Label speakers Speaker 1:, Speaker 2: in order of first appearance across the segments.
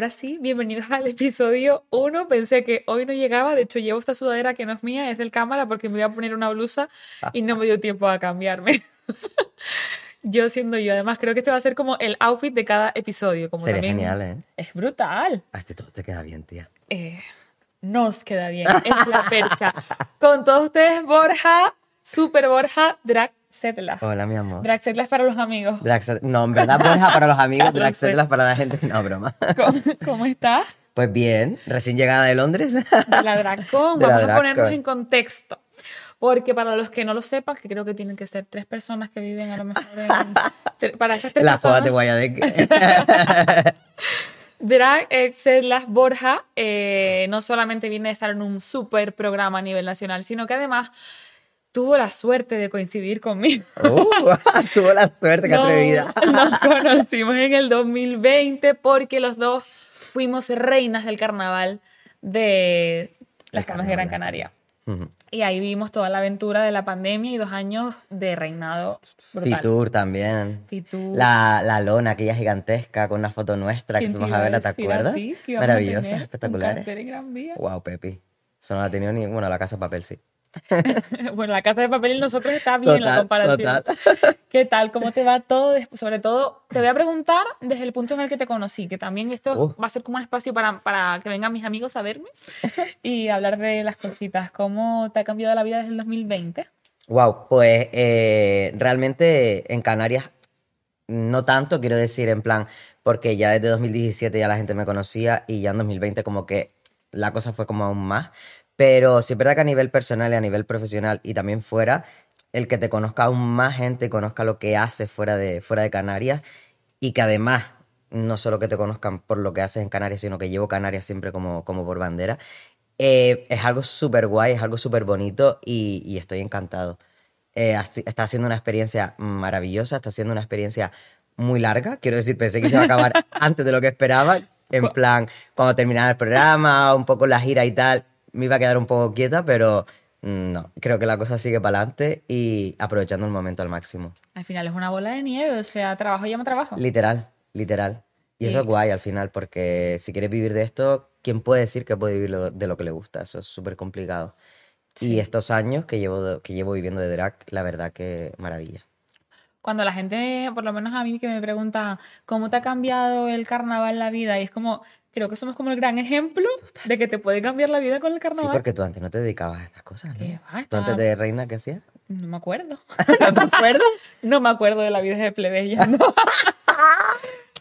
Speaker 1: ahora sí, bienvenidos al episodio 1. Pensé que hoy no llegaba, de hecho llevo esta sudadera que no es mía, es del cámara porque me voy a poner una blusa y no me dio tiempo a cambiarme. yo siendo yo, además creo que este va a ser como el outfit de cada episodio. Como
Speaker 2: Sería
Speaker 1: también
Speaker 2: genial, ¿eh?
Speaker 1: Es brutal.
Speaker 2: A este todo te queda bien, tía.
Speaker 1: Eh, nos queda bien, es la percha. Con todos ustedes, Borja, Super Borja, Drag Setla.
Speaker 2: Hola, mi amor.
Speaker 1: Es para los amigos.
Speaker 2: Drag- no, en verdad, Borja para los amigos. Setlas para la gente, no, broma.
Speaker 1: ¿Cómo, cómo estás?
Speaker 2: Pues bien, recién llegada de Londres.
Speaker 1: de la DragCon.
Speaker 2: De la
Speaker 1: Vamos a ponernos en contexto. Porque para los que no lo sepan, que creo que tienen que ser tres personas que viven a lo mejor en... Para esas tres
Speaker 2: La joda
Speaker 1: personas,
Speaker 2: de Guayadec.
Speaker 1: Drag Las Borja eh, no solamente viene de estar en un super programa a nivel nacional, sino que además tuvo la suerte de coincidir conmigo.
Speaker 2: Uh, tuvo la suerte, qué atrevida.
Speaker 1: Nos conocimos en el 2020 porque los dos fuimos reinas del carnaval de las Camas de Gran Canaria. Y ahí vimos toda la aventura de la pandemia y dos años de reinado brutal.
Speaker 2: Fitur también.
Speaker 1: Fitur.
Speaker 2: La, la lona, aquella gigantesca, con una foto nuestra que
Speaker 1: ¿Quién te
Speaker 2: fuimos a verla, ¿te acuerdas?
Speaker 1: ti que íbamos a
Speaker 2: Maravillosas,
Speaker 1: tener un
Speaker 2: espectaculares.
Speaker 1: cartel en Gran Vía?
Speaker 2: Wow, Pepi. Eso no la ha tenido ni. Bueno, la casa de papel sí.
Speaker 1: bueno, la casa de papel y nosotros está bien la
Speaker 2: Total,
Speaker 1: comparación.
Speaker 2: total.
Speaker 1: ¿Qué tal? ¿Cómo te va todo? Sobre todo, te voy a preguntar desde el punto en el que te conocí, que también esto
Speaker 2: Uh.
Speaker 1: va a ser como un espacio para, para que vengan mis amigos a verme y hablar de las cositas. ¿Cómo te ha cambiado la vida desde el 2020?
Speaker 2: Wow, pues eh, realmente en Canarias no tanto, quiero decir, en plan, porque ya desde 2017 ya la gente me conocía y ya en 2020 como que la cosa fue como aún más. Pero sí es verdad que a nivel personal y a nivel profesional y también fuera, el que te conozca aún más gente, conozca lo que haces fuera de, fuera de Canarias y que además no solo que te conozcan por lo que haces en Canarias, sino que llevo Canarias siempre como, como por bandera, eh, es algo súper guay, es algo súper bonito y, y estoy encantado. Eh, está siendo una experiencia maravillosa, está siendo una experiencia muy larga. Quiero decir, pensé que se iba a acabar antes de lo que esperaba. En plan, cuando terminara el programa, un poco la gira y tal, me iba a quedar un poco quieta, pero mm, no, creo que la cosa sigue para adelante y aprovechando el momento al máximo.
Speaker 1: Al final es una bola de nieve, o sea, trabajo llama trabajo.
Speaker 2: Literal, literal. Y eso
Speaker 1: Sí.
Speaker 2: es guay al final, porque si quieres vivir de esto, ¿quién puede decir que puede vivir de lo que le gusta? Eso es súper complicado. Y estos años que llevo, que llevo viviendo de drag, la verdad que maravilla.
Speaker 1: Cuando la gente, por lo menos a mí que me pregunta, ¿cómo te ha cambiado el carnaval la vida? Y es como, creo que somos como el gran ejemplo de que te puede cambiar la vida con el
Speaker 2: Sí,
Speaker 1: carnaval.
Speaker 2: porque tú antes no te dedicabas a estas cosas, ¿no? ¿Tú antes de reina qué hacías?
Speaker 1: No me acuerdo.
Speaker 2: ¿No te acuerdas?
Speaker 1: No me acuerdo de la vida de plebeya, no.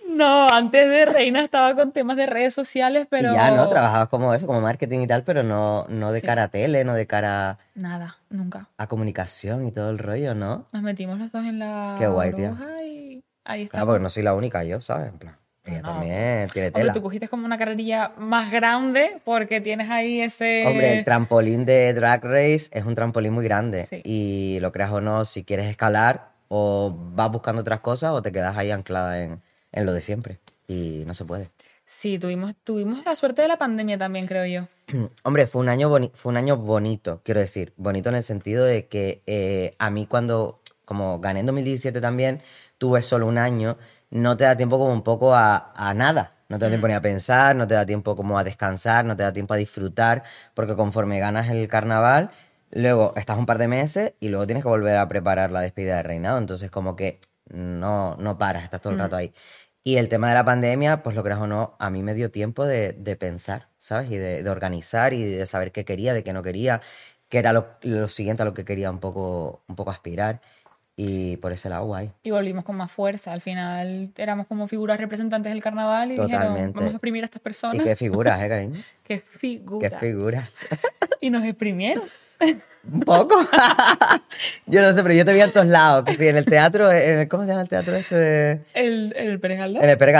Speaker 1: No, antes de reina estaba con temas de redes sociales, pero...
Speaker 2: Y ya, ¿no? Trabajabas como eso, como marketing y tal, pero no, no de cara a tele, no de cara
Speaker 1: Nada, nunca.
Speaker 2: a comunicación y todo el rollo, ¿no?
Speaker 1: Nos metimos los dos en la
Speaker 2: Qué guay,
Speaker 1: bruja y ahí está.
Speaker 2: Claro, porque no soy la única yo, ¿sabes? En plan, ella
Speaker 1: No.
Speaker 2: también tiene
Speaker 1: Hombre,
Speaker 2: tela.
Speaker 1: tú cogiste como una carrerilla más grande porque tienes ahí ese...
Speaker 2: Hombre, el trampolín de Drag Race es un trampolín muy grande.
Speaker 1: Sí.
Speaker 2: Y lo creas o no, si quieres escalar, o vas buscando otras cosas o te quedas ahí anclada en, en lo de siempre. Y no se puede.
Speaker 1: Sí, tuvimos, tuvimos la suerte de la pandemia también, creo yo.
Speaker 2: Hombre, fue un año, boni- fue un año bonito, quiero decir. Bonito en el sentido de que eh, a mí cuando, como gané en 2017 también, tuve solo un año, no te da tiempo como un poco a, a nada. No te da tiempo ni a pensar, no te da tiempo como a descansar, no te da tiempo a disfrutar, porque conforme ganas el carnaval, luego estás un par de meses y luego tienes que volver a preparar la despedida de reinado. Entonces como que no, no paras, estás todo el rato ahí. Y el tema de la pandemia, pues lo creas o no, a mí me dio tiempo de, de pensar, ¿sabes? Y de, de organizar y de saber qué quería, de qué no quería, qué era lo, lo siguiente a lo que quería un poco, un poco aspirar. Y por ese lado, guay.
Speaker 1: Y volvimos con más fuerza. Al final éramos como figuras representantes del carnaval y dijeron,
Speaker 2: Totalmente.
Speaker 1: vamos a exprimir a estas
Speaker 2: Y
Speaker 1: personas.
Speaker 2: qué figuras, ¿eh, cariño?
Speaker 1: Qué figuras.
Speaker 2: Qué figuras.
Speaker 1: Y nos exprimieron.
Speaker 2: Un poco. yo no sé, pero yo te vi en todos lados. Que sí, en el teatro, en el, ¿cómo se llama el teatro este de...?
Speaker 1: El, el Pérez.
Speaker 2: En el Pérez.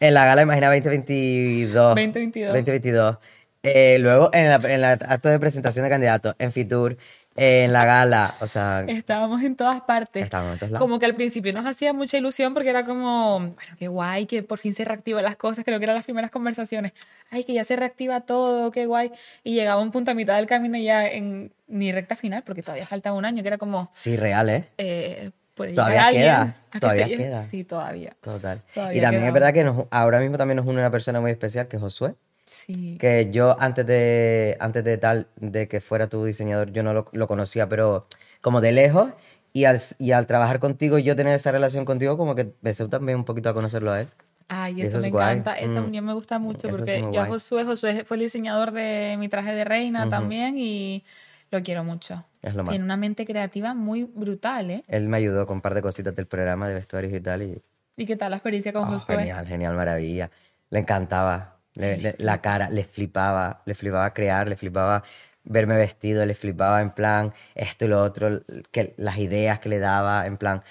Speaker 2: En la gala Imagina 2022.
Speaker 1: 2022.
Speaker 2: 2022. Eh, luego en, en el acto de presentación de candidatos, en Fitur, en la gala, o sea,
Speaker 1: Estábamos en todas partes.
Speaker 2: Estábamos en todos lados.
Speaker 1: Como que al principio nos hacía mucha ilusión porque era como, bueno, qué guay, que por fin se reactivan las cosas. Creo que eran las primeras conversaciones. Ay, que ya se reactiva todo, qué guay. Y llegaba un punto a mitad del camino ya en ni recta final, porque todavía falta un año, que era como,
Speaker 2: sí, real, ¿eh?
Speaker 1: eh, puede
Speaker 2: Todavía
Speaker 1: llegar
Speaker 2: queda,
Speaker 1: alguien a que
Speaker 2: todavía
Speaker 1: se llene.
Speaker 2: queda.
Speaker 1: Sí, todavía.
Speaker 2: Total.
Speaker 1: Todavía
Speaker 2: y también es verdad que nos- ahora mismo también nos une una persona muy especial, que es Josué.
Speaker 1: Sí.
Speaker 2: Que yo antes de, antes de tal, de que fuera tu diseñador, yo no lo, lo conocía, pero como de lejos. Y al, y al trabajar contigo y yo tener esa relación contigo, como que empecé también un poquito a conocerlo a él.
Speaker 1: Ay, esto
Speaker 2: eso
Speaker 1: me
Speaker 2: es guay.
Speaker 1: encanta. Esa
Speaker 2: Mm.
Speaker 1: unión me gusta mucho
Speaker 2: Eso es
Speaker 1: porque yo a
Speaker 2: guay.
Speaker 1: Josué, Josué fue el diseñador de mi traje de reina
Speaker 2: Ujú.
Speaker 1: también y lo quiero mucho.
Speaker 2: Es lo más.
Speaker 1: Tiene una mente creativa muy brutal, ¿eh?
Speaker 2: Él me ayudó con un par de cositas del programa de vestuarios y tal. Y,
Speaker 1: ¿Y qué tal la experiencia con
Speaker 2: Oh,
Speaker 1: Josué?
Speaker 2: genial, genial, maravilla. Le encantaba. Le- le- la cara, le flipaba. Le flipaba crear, le flipaba verme vestido, le flipaba en plan esto y lo otro, que, las ideas que le daba, en plan.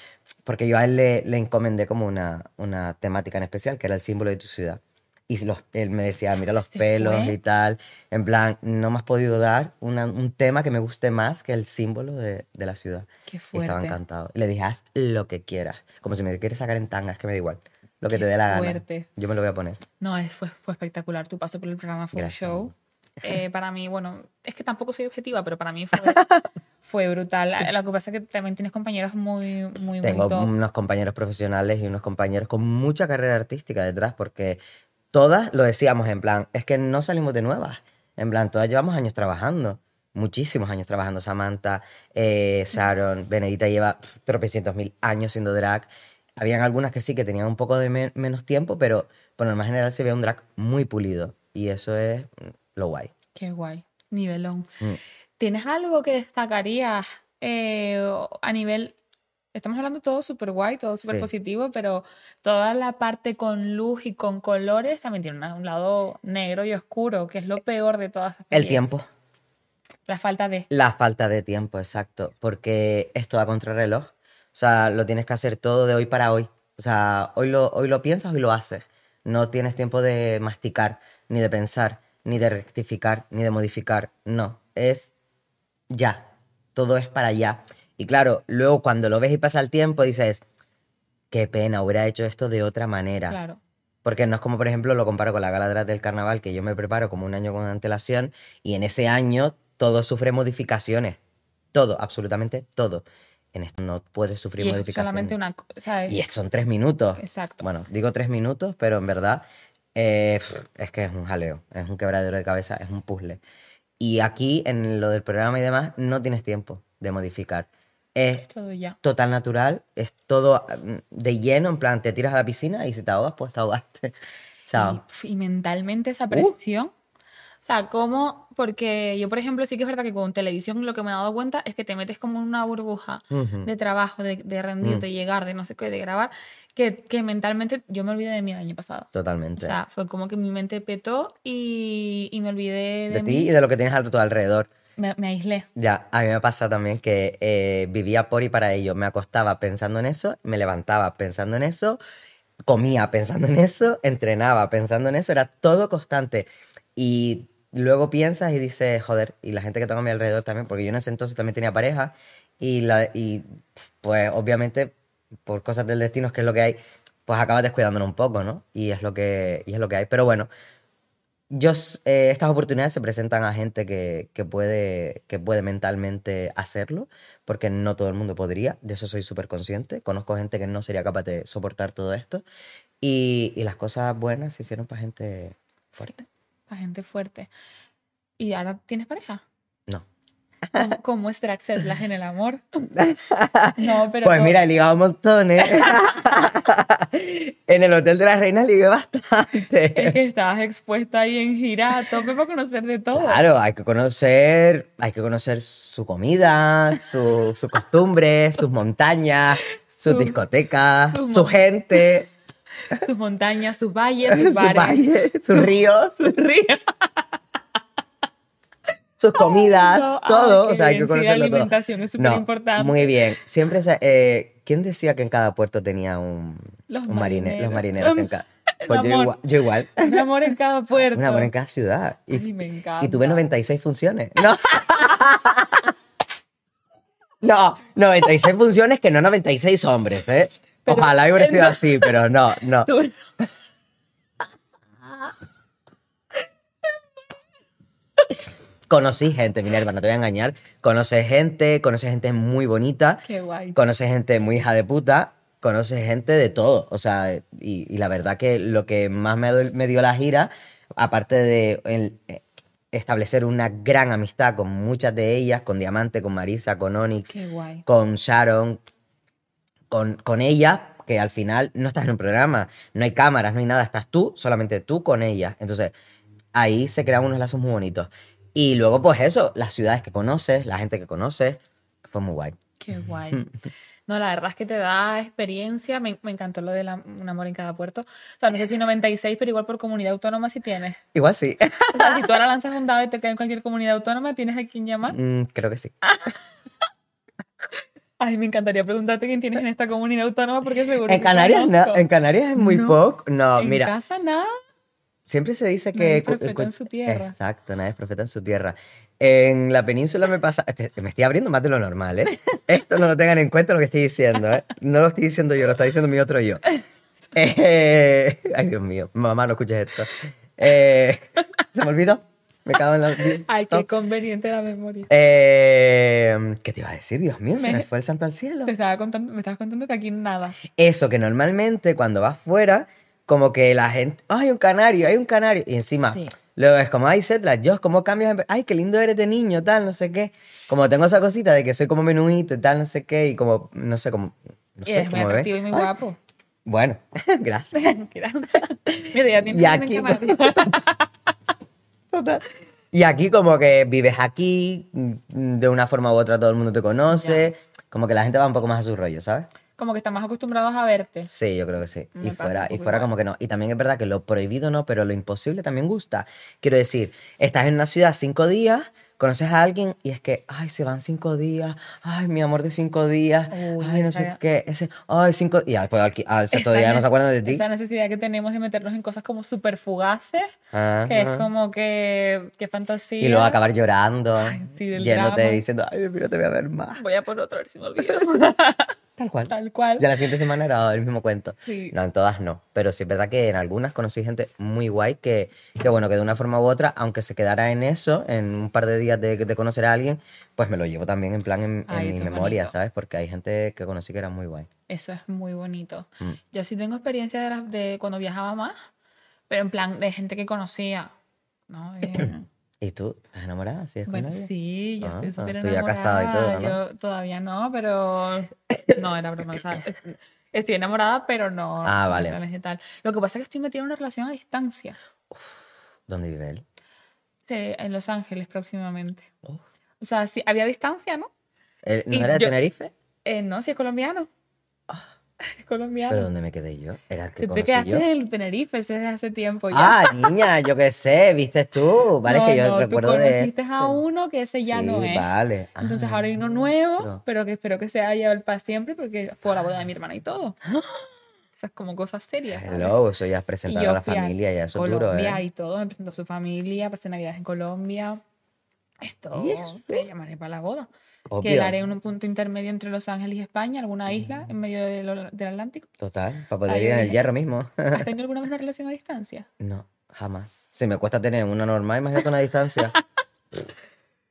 Speaker 2: Porque yo a él le, le encomendé como una, una temática en especial, que era el símbolo de tu ciudad. Y los- él me decía, mira los
Speaker 1: ¿Se
Speaker 2: pelos
Speaker 1: fue?
Speaker 2: y tal. En plan, no me has podido dar una- un tema que me guste más que el símbolo de, de la ciudad.
Speaker 1: Qué
Speaker 2: Y estaba
Speaker 1: fuerte.
Speaker 2: encantado. Le dije, haz lo que quieras. Como si me quieres sacar en tangas, que me da igual. Lo que
Speaker 1: Qué
Speaker 2: te dé la gana.
Speaker 1: fuerte.
Speaker 2: Yo me lo voy a poner.
Speaker 1: No, es- fue, fue espectacular. Tu paso por el programa fue
Speaker 2: Gracias,
Speaker 1: un show. Eh, para mí, bueno, es que tampoco soy objetiva, pero para mí fue, fue brutal. Lo que pasa es que también tienes compañeros muy, muy, muy
Speaker 2: Tengo
Speaker 1: top.
Speaker 2: unos compañeros profesionales y unos compañeros con mucha carrera artística detrás, porque todas lo decíamos en plan, es que no salimos de nuevas. En plan, todas llevamos años trabajando. Muchísimos años trabajando. Samantha, eh, Sharon, Benedita lleva tropecientos mil años siendo drag. Habían algunas que sí que tenían un poco de men- menos tiempo, pero por lo más general se ve un drag muy pulido. Y eso es lo guay.
Speaker 1: Qué guay. Nivelón.
Speaker 2: Mm.
Speaker 1: ¿Tienes algo que destacarías eh, a nivel... Estamos hablando todo súper guay, todo súper
Speaker 2: Sí.
Speaker 1: positivo, pero toda la parte con luz y con colores también tiene un lado negro y oscuro, que es lo peor de todas estas
Speaker 2: El tiempo.
Speaker 1: La falta de...
Speaker 2: La falta de tiempo, exacto, porque es todo a contrarreloj. O sea, lo tienes que hacer todo de hoy para hoy. O sea, hoy lo, hoy lo piensas, hoy lo haces. No tienes tiempo de masticar, ni de pensar, ni de rectificar, ni de modificar. No, es ya. Todo es para ya. Y claro, luego cuando lo ves y pasa el tiempo, dices, qué pena, hubiera hecho esto de otra manera.
Speaker 1: Claro.
Speaker 2: Porque no es como, por ejemplo, lo comparo con la gala del carnaval, que yo me preparo como un año con antelación y en ese año todo sufre modificaciones. Todo, absolutamente todo. En esto no puedes sufrir
Speaker 1: Y es
Speaker 2: modificaciones.
Speaker 1: solamente una... ¿sabes?
Speaker 2: Y es- son tres minutos.
Speaker 1: Exacto.
Speaker 2: Bueno, digo tres minutos, pero en verdad eh, es que es un jaleo, es un quebradero de cabeza, es un puzzle. Y aquí, en lo del programa y demás, no tienes tiempo de modificar. Es
Speaker 1: Todo ya.
Speaker 2: total natural, es todo mm, de lleno, en plan, te tiras a la piscina y si te ahogas, pues te ahogaste.
Speaker 1: Y, y mentalmente
Speaker 2: Uh.
Speaker 1: esa presión. O sea, como, porque yo, por ejemplo, sí que es verdad que con televisión lo que me he dado cuenta es que te metes como en una burbuja
Speaker 2: Ujú.
Speaker 1: de trabajo, de, de rendir,
Speaker 2: Mm.
Speaker 1: de llegar, de no sé qué, de grabar, que, que mentalmente yo me olvidé de mí el año pasado. O
Speaker 2: Totalmente.
Speaker 1: sea, fue como que mi mente petó y, y me olvidé de,
Speaker 2: de ti y de lo que tienes a tu alrededor.
Speaker 1: Me, me aislé.
Speaker 2: Ya, a mí me pasa también que eh, vivía por y para ello. Me acostaba pensando en eso, me levantaba pensando en eso, comía pensando en eso, entrenaba pensando en eso, era todo constante. Y luego piensas y dices, joder, y la gente que tengo a mi alrededor también, porque yo en ese entonces también tenía pareja y, la, y pues obviamente por cosas del destino, que es lo que hay, pues acabas descuidándonos un poco, ¿no? Y es lo que, y es lo que hay. Pero bueno, yo, eh, estas oportunidades se presentan a gente que, que puede, que puede mentalmente hacerlo, porque no todo el mundo podría, de eso soy súper consciente. Conozco gente que no sería capaz de soportar todo esto. Y, y las cosas buenas se hicieron para gente fuerte.
Speaker 1: La gente fuerte. ¿Y ahora tienes pareja?
Speaker 2: No.
Speaker 1: ¿Cómo, cómo es Draxetlas en el amor? No, pero...
Speaker 2: Pues
Speaker 1: todo-
Speaker 2: mira, he ligado un montón, ¿eh? en el Hotel de la Reina ligué
Speaker 1: Es
Speaker 2: bastante.
Speaker 1: que estabas expuesta ahí en gira a tope para conocer de todo.
Speaker 2: Claro, hay que conocer, hay que conocer su comida, su- sus costumbres, sus montañas, sus
Speaker 1: Su-
Speaker 2: discotecas,
Speaker 1: su
Speaker 2: su gente,
Speaker 1: Sus montañas, sus valles, sus bares,
Speaker 2: sus ríos,
Speaker 1: sus ríos.
Speaker 2: sus comidas,
Speaker 1: no,
Speaker 2: todo. o sea, hay que
Speaker 1: la
Speaker 2: conocerlo todo.
Speaker 1: alimentación es
Speaker 2: No,
Speaker 1: superimportante.
Speaker 2: Muy bien. Siempre se- eh, ¿Quién decía que en cada puerto tenía un,
Speaker 1: Los
Speaker 2: un marine- los
Speaker 1: marineros.
Speaker 2: marineros? que en ca-
Speaker 1: El
Speaker 2: Pues yo igual. Yo igual.
Speaker 1: Un amor en cada puerto.
Speaker 2: Un amor en cada ciudad. Y,
Speaker 1: Ay, me encanta.
Speaker 2: y tuve 96 funciones. No. no, 96 funciones que no 96 hombres, ¿eh?
Speaker 1: Pero
Speaker 2: Ojalá hubiera sido
Speaker 1: no-
Speaker 2: así, pero no, no.
Speaker 1: Tú-
Speaker 2: Conocí gente, Minerva, no te voy a engañar. Conoces gente, conoces gente muy bonita.
Speaker 1: Qué guay.
Speaker 2: Conoces gente muy hija de puta. Conoces gente de todo. O sea, y, y la verdad que lo que más me, dio la gira, aparte de el, eh, establecer una gran amistad con muchas de ellas, con Diamante, con Marisa, con Onyx,
Speaker 1: Qué guay.
Speaker 2: con Sharon, con, con ella, que al final no estás en un programa, no hay cámaras, no hay nada, estás tú, solamente tú con ella. Entonces, ahí se crean unos lazos muy bonitos. Y luego, pues eso, las ciudades que conoces, la gente que conoces, fue muy guay.
Speaker 1: Qué guay. No, la verdad es que te da experiencia. Me, me encantó lo de la- un amor en cada puerto. O sea, no sé si 96, pero igual por comunidad autónoma si tienes.
Speaker 2: Igual sí.
Speaker 1: O sea, si tú ahora lanzas un dado y te cae en cualquier comunidad autónoma, ¿tienes a quién llamar?
Speaker 2: Mm, creo que sí.
Speaker 1: Ay, me encantaría preguntarte quién tienes en esta comunidad autónoma porque seguro
Speaker 2: En Canarias, na-
Speaker 1: conozco.
Speaker 2: en Canarias es muy
Speaker 1: No.
Speaker 2: poco. No,
Speaker 1: En
Speaker 2: mira,
Speaker 1: casa nada.
Speaker 2: siempre se dice
Speaker 1: Nadie
Speaker 2: que...
Speaker 1: es profeta en su tierra.
Speaker 2: Exacto, nadie es profeta en su tierra. En la península me pasa... este- me estoy abriendo más de lo normal, ¿eh? Esto no lo tengan en cuenta lo que estoy diciendo, ¿eh? No lo estoy diciendo yo, lo está diciendo mi otro yo. Eh, ay, Dios mío. Mamá, no escuches esto. Eh, ¿Se me olvidó? Me cago en la...
Speaker 1: Ay, qué conveniente la memoria.
Speaker 2: Eh, ¿Qué te iba a decir? Dios mío, se
Speaker 1: Me-
Speaker 2: fue el santo al cielo.
Speaker 1: Te estaba contando, me estabas contando que aquí nada.
Speaker 2: Eso que normalmente cuando vas fuera, como que la gente, ay, un canario, hay un canario. Y encima,
Speaker 1: Sí.
Speaker 2: luego es como, ay, Setla, yo, ¿cómo cambias? Ay, qué lindo eres de niño, tal, no sé qué. Como tengo esa cosita de que soy como menuito tal, no sé qué, y como, no sé, como, no
Speaker 1: Y
Speaker 2: sé,
Speaker 1: eres muy
Speaker 2: ves.
Speaker 1: atractivo y muy
Speaker 2: Ay,
Speaker 1: guapo.
Speaker 2: Bueno, gracias.
Speaker 1: Gracias. Mira, ya tienes
Speaker 2: Y aquí-. Total. Y aquí como que vives aquí, mm, de una forma u otra todo el mundo te conoce, como que la gente va un poco más a su rollo, ¿sabes?
Speaker 1: Como que están más acostumbrados a verte.
Speaker 2: Sí, yo creo que sí.
Speaker 1: Me
Speaker 2: y fuera, y fuera como que no. Y también es verdad que lo prohibido no, pero lo imposible también gusta. Quiero decir, estás en una ciudad cinco días, conoces a alguien y es que, ay, se van cinco días, ay, mi amor de cinco días,
Speaker 1: Uy,
Speaker 2: ay, no sé qué, ese, ay, cinco, y después al, al sexto día no se acuerdan de ti.
Speaker 1: Esta necesidad que tenemos de meternos en cosas como súper fugaces,
Speaker 2: Ajá.
Speaker 1: que es como que, qué fantasía.
Speaker 2: Y luego acabar llorando,
Speaker 1: sí, del
Speaker 2: yéndote
Speaker 1: drama.
Speaker 2: diciendo, ay, Dios mío, te voy a ver más.
Speaker 1: Voy a por otro a ver si me olvido.
Speaker 2: Tal cual.
Speaker 1: Tal cual.
Speaker 2: Ya la siguiente semana era el mismo cuento.
Speaker 1: Sí.
Speaker 2: No, en todas no. Pero sí es verdad que en algunas conocí gente muy guay que, que bueno, que de una forma u otra, aunque se quedara en eso, en un par de días de, de conocer a alguien, pues me lo llevo también en plan en, mi memoria,
Speaker 1: bonito.
Speaker 2: ¿sabes? Porque hay gente que conocí que era muy guay.
Speaker 1: Eso es muy bonito.
Speaker 2: Mm.
Speaker 1: Yo sí tengo experiencia de, las- de cuando viajaba más, pero en plan de gente que conocía. ¿no? Eh,
Speaker 2: ¿Y tú? ¿Estás enamorada? ¿Sí es
Speaker 1: bueno, sí, yo
Speaker 2: Ah,
Speaker 1: estoy súper
Speaker 2: tú ya
Speaker 1: enamorada.
Speaker 2: casada y todo, ¿no?
Speaker 1: Yo todavía no, pero... No, era broma. sea, estoy enamorada, pero no.
Speaker 2: Ah, vale.
Speaker 1: tal. Lo que pasa es que estoy metida en una relación a distancia.
Speaker 2: ¿Dónde vive él?
Speaker 1: Sí, en Los Ángeles próximamente.
Speaker 2: Uf.
Speaker 1: O sea, sí, había distancia, ¿no?
Speaker 2: ¿Él ¿No
Speaker 1: Y
Speaker 2: era de Tenerife?
Speaker 1: Eh, no, si es colombiano. Es colombiano.
Speaker 2: ¿Pero dónde me quedé yo? ¿Era el que
Speaker 1: Te, quedaste
Speaker 2: yo?
Speaker 1: en el Tenerife desde hace tiempo ya.
Speaker 2: Ah, niña, yo qué sé, viste tú. Vale, es que yo
Speaker 1: no,
Speaker 2: recuerdo
Speaker 1: tú
Speaker 2: de
Speaker 1: a uno que ese ya
Speaker 2: Sí,
Speaker 1: no es.
Speaker 2: vale.
Speaker 1: Entonces
Speaker 2: Ah,
Speaker 1: ahora hay uno nuevo,
Speaker 2: otro.
Speaker 1: pero que espero que sea llevar para siempre porque fue a la boda de mi hermana y todo. Esas como cosas serias. ¿sabes?
Speaker 2: Hello, eso ya es presentar a la familia, ya eso es duro, ¿eh?
Speaker 1: y todo, me presentó su familia, pasé Navidad en Colombia. Esto te llamaré para la boda. Que
Speaker 2: Obvio.
Speaker 1: la haré en un punto intermedio entre Los Ángeles y España, alguna isla en medio del, del Atlántico.
Speaker 2: Total, para poder
Speaker 1: Ahí
Speaker 2: ir en el hierro mismo.
Speaker 1: ¿Has tenido alguna vez una relación a distancia?
Speaker 2: No, jamás. Si me cuesta tener una normal, imagínate una distancia.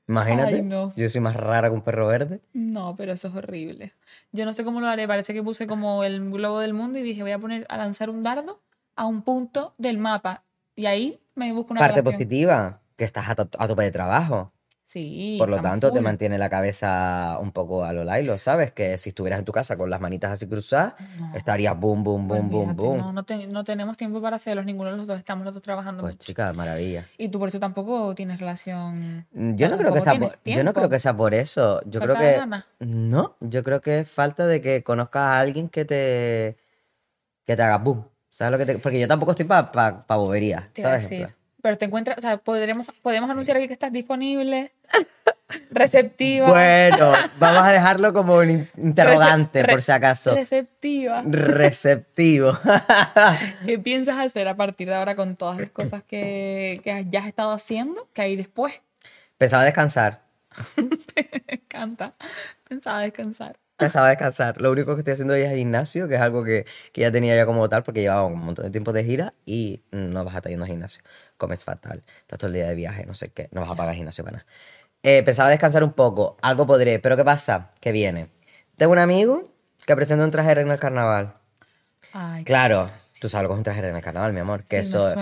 Speaker 2: Imagínate.
Speaker 1: Ay, no.
Speaker 2: Yo soy más rara que un perro verde.
Speaker 1: No, pero eso es horrible. Yo no sé cómo lo haré. Parece que puse como el globo del mundo y dije, voy a poner a lanzar un dardo a un punto del mapa. Y ahí me busco una
Speaker 2: Parte
Speaker 1: relación.
Speaker 2: positiva, que estás a, a tope de trabajo.
Speaker 1: Sí.
Speaker 2: Por lo tanto, te mantiene la cabeza un poco a lo Lailo, ¿sabes? Que si estuvieras en tu casa con las manitas así cruzadas,
Speaker 1: No,
Speaker 2: estarías boom, boom, boom, boom, boom.
Speaker 1: No, no, te- no tenemos tiempo para hacerlos, ninguno de los dos. Estamos los dos trabajando
Speaker 2: Pues
Speaker 1: mucho.
Speaker 2: chica, maravilla.
Speaker 1: Y tú por eso tampoco tienes relación.
Speaker 2: Mm, Yo no creo que sea por, yo no creo que sea por eso. Yo creo
Speaker 1: Falta
Speaker 2: que no, yo creo que es falta de que conozcas a alguien que te que te haga boom. ¿Sabes lo que te- porque yo tampoco estoy para pa, pa boberías,
Speaker 1: Te iba a
Speaker 2: ¿sabes? Plan,
Speaker 1: Pero te encuentras, o sea, podremos, podemos anunciar aquí que estás disponible, receptiva.
Speaker 2: Bueno, vamos a dejarlo como un in- interrogante por si acaso.
Speaker 1: Receptiva.
Speaker 2: Receptivo.
Speaker 1: ¿Qué piensas hacer a partir de ahora con todas las cosas que, que ya has estado haciendo? Que hay después.
Speaker 2: Pensaba descansar.
Speaker 1: Me encanta. Pensaba descansar.
Speaker 2: Empezaba a descansar. Lo único que estoy haciendo hoy es el gimnasio, que es algo que, que ya tenía ya como tal, porque llevaba un montón de tiempo de gira y no vas a estar yendo al gimnasio. Comes fatal, estás todo el día de viaje, no sé qué, no vas a pagar gimnasio para nada. Eh, pensaba descansar un poco, algo podré, pero ¿qué pasa? Que viene. Tengo un amigo que presenta un traje en el carnaval.
Speaker 1: Ay,
Speaker 2: Claro, tú sabes lo que es un traje en el carnaval, mi amor, que
Speaker 1: Sí,
Speaker 2: eso,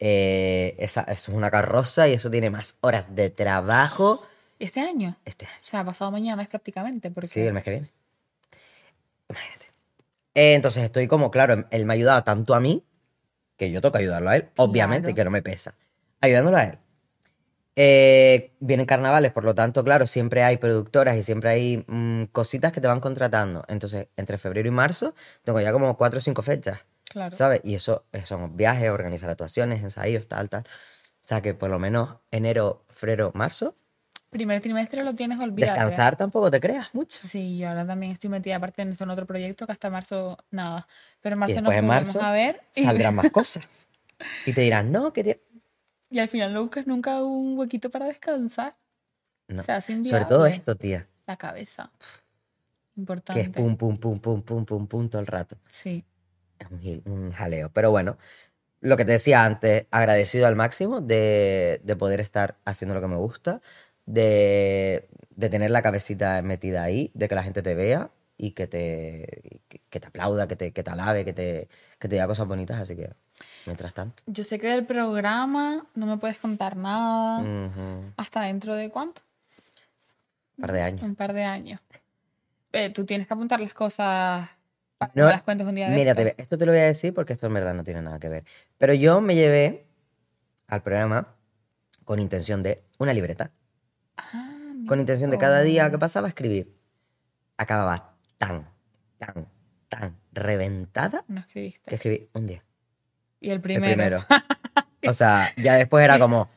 Speaker 2: eh, esa, eso es una carroza y eso tiene más horas de trabajo
Speaker 1: ¿Y este año?
Speaker 2: este año.
Speaker 1: O sea, pasado mañana es prácticamente. Porque...
Speaker 2: Sí, el mes que viene. Imagínate. Eh, entonces estoy como, claro, él me ha ayudado tanto a mí, que yo toca ayudarlo a él, obviamente
Speaker 1: Claro.
Speaker 2: que no me pesa. Ayudándolo a él. Eh, vienen carnavales, por lo tanto, claro, siempre hay productoras y siempre hay mm, cositas que te van contratando. Entonces, entre febrero y marzo, tengo ya como cuatro o cinco fechas,
Speaker 1: Claro.
Speaker 2: ¿sabes? Y eso eh, son viajes, organizar actuaciones, ensayos, tal, tal. O sea que por lo menos enero, febrero, marzo,
Speaker 1: Primer trimestre lo tienes olvidado.
Speaker 2: descansar tampoco te creas mucho.
Speaker 1: Sí, yo ahora también estoy metida aparte en en otro proyecto que hasta marzo nada. Pero en
Speaker 2: Y
Speaker 1: marzo nos
Speaker 2: después en
Speaker 1: volvemos
Speaker 2: marzo
Speaker 1: a ver y,
Speaker 2: saldrán más cosas. Y te dirán, no, que te...
Speaker 1: y al final no buscas nunca un huequito para descansar.
Speaker 2: No.
Speaker 1: O sea, es
Speaker 2: Sobre todo esto, tía,
Speaker 1: La cabeza.
Speaker 2: que
Speaker 1: Importante.
Speaker 2: es pum, pum, pum, pum, pum, pum, pum todo el rato.
Speaker 1: Sí.
Speaker 2: Es un jaleo. Pero bueno, lo que te decía antes, agradecido al máximo de, de poder estar haciendo lo que me gusta, de, de tener la cabecita metida ahí, de que la gente te vea y que te, que, que te aplauda, que te, que te alabe, que te, que te diga cosas bonitas. Así que, mientras tanto.
Speaker 1: Yo sé que del programa no me puedes contar nada. ¿Hasta dentro de cuánto?
Speaker 2: Un par de años.
Speaker 1: Un par de años. Eh, tú tienes que apuntar las cosas para
Speaker 2: No,
Speaker 1: las cuentes un día de
Speaker 2: Mira, esto te lo voy a decir porque esto en verdad no tiene nada que ver. Pero yo me llevé al programa con intención de una libreta.
Speaker 1: Ah,
Speaker 2: Con intención de cada día que pasaba escribir. Acababa tan, tan, tan reventada
Speaker 1: no
Speaker 2: que
Speaker 1: escribiste.
Speaker 2: escribí un día.
Speaker 1: Y el
Speaker 2: El
Speaker 1: primero.
Speaker 2: primero. o sea, ya después era como,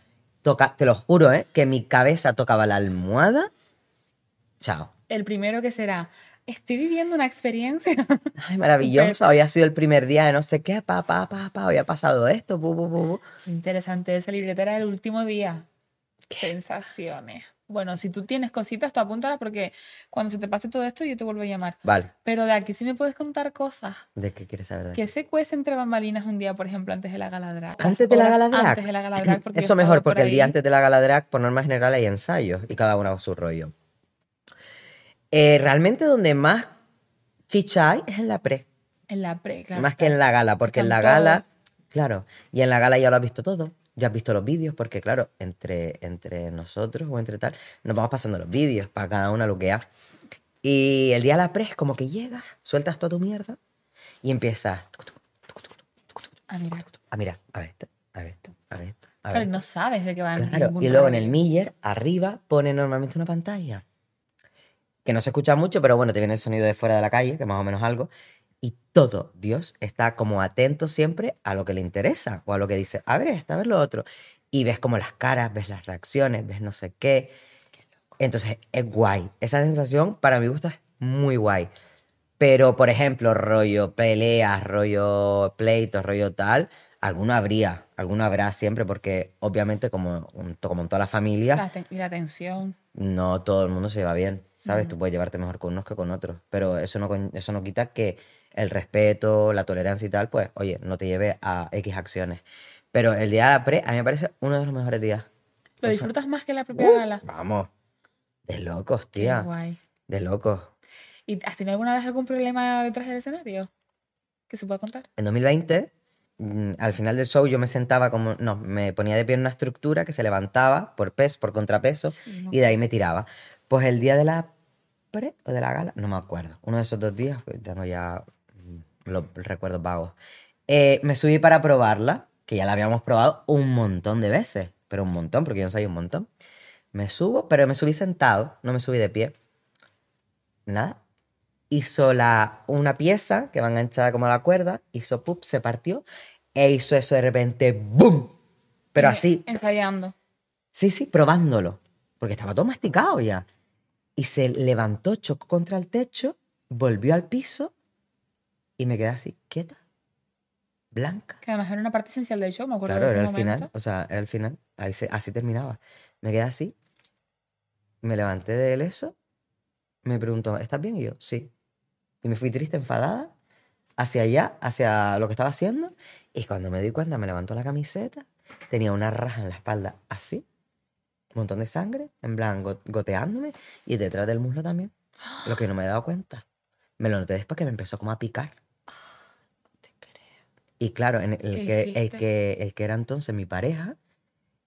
Speaker 2: toca, te lo juro, ¿eh? Que mi cabeza tocaba la almohada. Chao.
Speaker 1: El primero que será, estoy viviendo una experiencia.
Speaker 2: Ay, maravilloso. Había sido el primer día de no sé qué, pa, pa, pa, pa. Había pasado esto, pu, pu, pu.
Speaker 1: Interesante, esa libreta era el último día. Sensaciones. Bueno, si tú tienes cositas, tú apúntala porque cuando se te pase todo esto yo te vuelvo a llamar.
Speaker 2: Vale.
Speaker 1: Pero de aquí sí me puedes contar cosas.
Speaker 2: ¿De qué quieres saber? de
Speaker 1: ¿Qué se cuece entre bambalinas un día, por ejemplo, antes de la gala drag? Las
Speaker 2: Antes de la
Speaker 1: horas
Speaker 2: gala drag.
Speaker 1: Antes de la gala drag. porque yo
Speaker 2: Eso mejor,
Speaker 1: por
Speaker 2: porque el día antes de la gala drag, por norma general, hay ensayos y cada uno a su rollo. Eh, realmente donde más chicha hay es en la pre,
Speaker 1: En la pre, claro.
Speaker 2: más que en la gala, porque en la gala, claro, y en la gala ya lo has visto todo, ya has visto los vídeos, porque claro, entre, entre nosotros o entre tal, nos vamos pasando los vídeos para cada una luquear. Y el día de la pre es como que llegas, sueltas toda tu mierda y empiezas tuc, tuc, tuc, tuc, tuc, tuc,
Speaker 1: Ah, mira.
Speaker 2: a mirar, a ver esto, a ver esto, a ver a ver esto.
Speaker 1: no sabes de qué van.
Speaker 2: Claro, y luego en el Miller, arriba, pone normalmente una pantalla. Que no se escucha mucho, pero bueno, te viene el sonido de fuera de la calle, que más o menos algo. Y todo, Dios está como atento siempre a lo que le interesa o a lo que dice, a ver esta, a ver lo otro. Y ves como las caras, ves las reacciones, ves no sé qué. Entonces es guay. Esa sensación para mi gusto es muy guay. Pero, por ejemplo, rollo peleas, rollo pleitos, rollo tal, alguno habría, alguno habrá siempre, porque obviamente como, como en toda la familia,
Speaker 1: La y la tensión.
Speaker 2: no todo el mundo se lleva bien, ¿sabes? Tú puedes llevarte mejor con unos que con otros, pero eso no, eso no quita que el respeto, la tolerancia y tal, pues, oye, no te lleve a X acciones. Pero el día de la pre, a mí me parece uno de los mejores días.
Speaker 1: ¿Lo
Speaker 2: O sea,
Speaker 1: disfrutas más que la propia
Speaker 2: uh,
Speaker 1: gala?
Speaker 2: Vamos, de locos,
Speaker 1: Qué
Speaker 2: tía,
Speaker 1: guay.
Speaker 2: de locos.
Speaker 1: ¿Y has tenido alguna vez algún problema detrás del escenario? ¿Que se pueda contar?
Speaker 2: En 2020, mm, al final del show yo me sentaba como, no, me ponía de pie en una estructura que se levantaba por peso, por contrapeso,
Speaker 1: Sí, ¿no?
Speaker 2: y de ahí me tiraba. Pues el día de la pre o de la gala, no me acuerdo. Uno de esos dos días, pues tengo ya los recuerdos vagos. Eh, me subí para probarla, que ya la habíamos probado un montón de veces, pero un montón, porque yo ensayé un montón. Me subo, pero me subí sentado, no me subí de pie. Nada. Hizo la, una pieza que va enganchada como a la cuerda, hizo pup, se partió, e hizo eso de repente, ¡boom! Pero
Speaker 1: Eh,
Speaker 2: así,
Speaker 1: Ensayando.
Speaker 2: Sí, sí, probándolo. Porque estaba todo masticado ya. Y se levantó, chocó contra el techo, volvió al piso y me quedé así, quieta, blanca.
Speaker 1: Que además era una parte esencial del show, me acuerdo
Speaker 2: Claro,
Speaker 1: de ese
Speaker 2: era el
Speaker 1: momento.
Speaker 2: final. O sea, era el final. Ahí se- así terminaba. Me quedé así. Me levanté del eso Me preguntó, ¿estás bien? Y yo, sí. Y me fui triste, enfadada, hacia allá, hacia lo que estaba haciendo. Y cuando me di cuenta, me levantó la camiseta, tenía una raja en la espalda así, un montón de sangre, en plan go- goteándome, y detrás del muslo también. Lo que no me he dado cuenta. Me lo noté después que me empezó como a picar. Y claro, en el,
Speaker 1: ¿Qué
Speaker 2: que, el, que, el que era entonces mi pareja,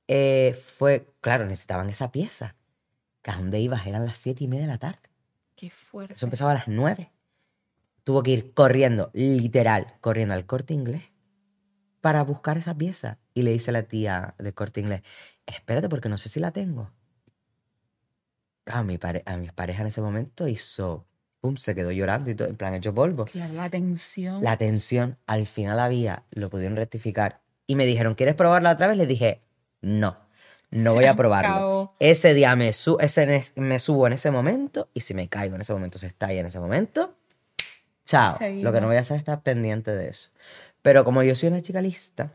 Speaker 2: eh, fue, claro, necesitaban esa pieza. Que a dónde ibas eran las siete y media de la tarde.
Speaker 1: Qué fuerte.
Speaker 2: Eso empezaba a las nueve. Tuvo que ir corriendo, literal, corriendo al corte inglés para buscar esa pieza. Y le dice a la tía del corte inglés, espérate porque no sé si la tengo. A mi, pare- a mi pareja en ese momento hizo, pum, se quedó llorando y todo, en plan hecho polvo.
Speaker 1: Claro, la tensión.
Speaker 2: La tensión, al final había, lo pudieron rectificar. Y me dijeron, ¿quieres probarla otra vez? Les dije, no, no voy a probarlo.
Speaker 1: Acabó.
Speaker 2: Ese día me, su- ese, me subo en ese momento y si me caigo en ese momento, se estalla en ese momento, chao. Lo que no voy a hacer es estar pendiente de eso. Pero como yo soy una chica lista,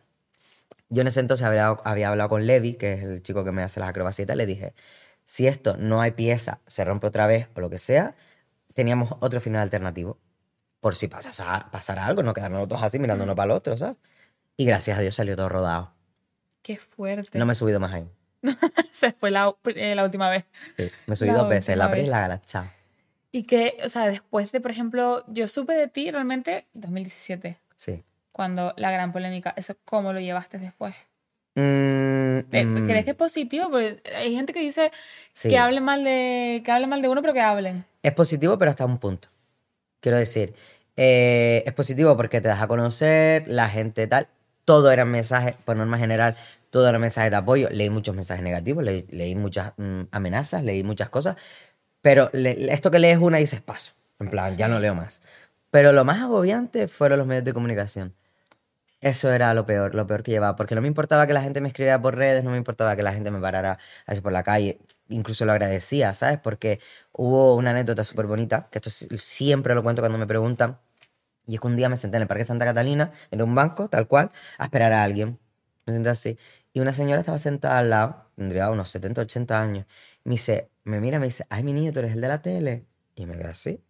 Speaker 2: yo en ese entonces había, había hablado con Levi, que es el chico que me hace las acrobacias, le dije, si esto no hay pieza, se rompe otra vez o lo que sea, teníamos otro final alternativo. Por si pasara, pasara algo, no quedarnos todos así mirándonos para el otro, ¿sabes? Y gracias a Dios salió todo rodado.
Speaker 1: Qué fuerte.
Speaker 2: No me he subido más ahí.
Speaker 1: Se fue la, eh, la última vez.
Speaker 2: Sí, me subí
Speaker 1: La
Speaker 2: dos veces, la pre y la gala. Chao.
Speaker 1: Y que, o sea, después de, por ejemplo, yo supe de ti realmente 2017,
Speaker 2: Sí.
Speaker 1: cuando la gran polémica. ¿Eso cómo lo llevaste después?
Speaker 2: Mm,
Speaker 1: Eh,
Speaker 2: mm,
Speaker 1: ¿Crees que es positivo? Porque hay gente que dice
Speaker 2: sí.
Speaker 1: que hable mal de que hable mal de uno, pero que hablen.
Speaker 2: Es positivo, pero hasta un punto. Quiero decir, eh, es positivo porque te das a conocer, la gente tal. Todo eran mensajes, por norma general, todo era mensajes de apoyo. Leí muchos mensajes negativos, leí, leí muchas mm, amenazas, leí muchas cosas. Pero le- esto que lees una dices paso. En plan, ya no leo más. Pero lo más agobiante fueron los medios de comunicación. Eso era lo peor, lo peor que llevaba, porque no me importaba que la gente me escribiera por redes, no me importaba que la gente me parara a veces por la calle, incluso lo agradecía, ¿sabes? Porque hubo una anécdota súper bonita, que esto siempre lo cuento cuando me preguntan, y es que un día me senté en el Parque Santa Catalina, en un banco, tal cual, a esperar a alguien. Me senté así, y una señora estaba sentada al lado, tendría unos 70, 80 años, me dice, me mira, me dice, ay, mi niño, tú eres el de la tele, y me quedé así.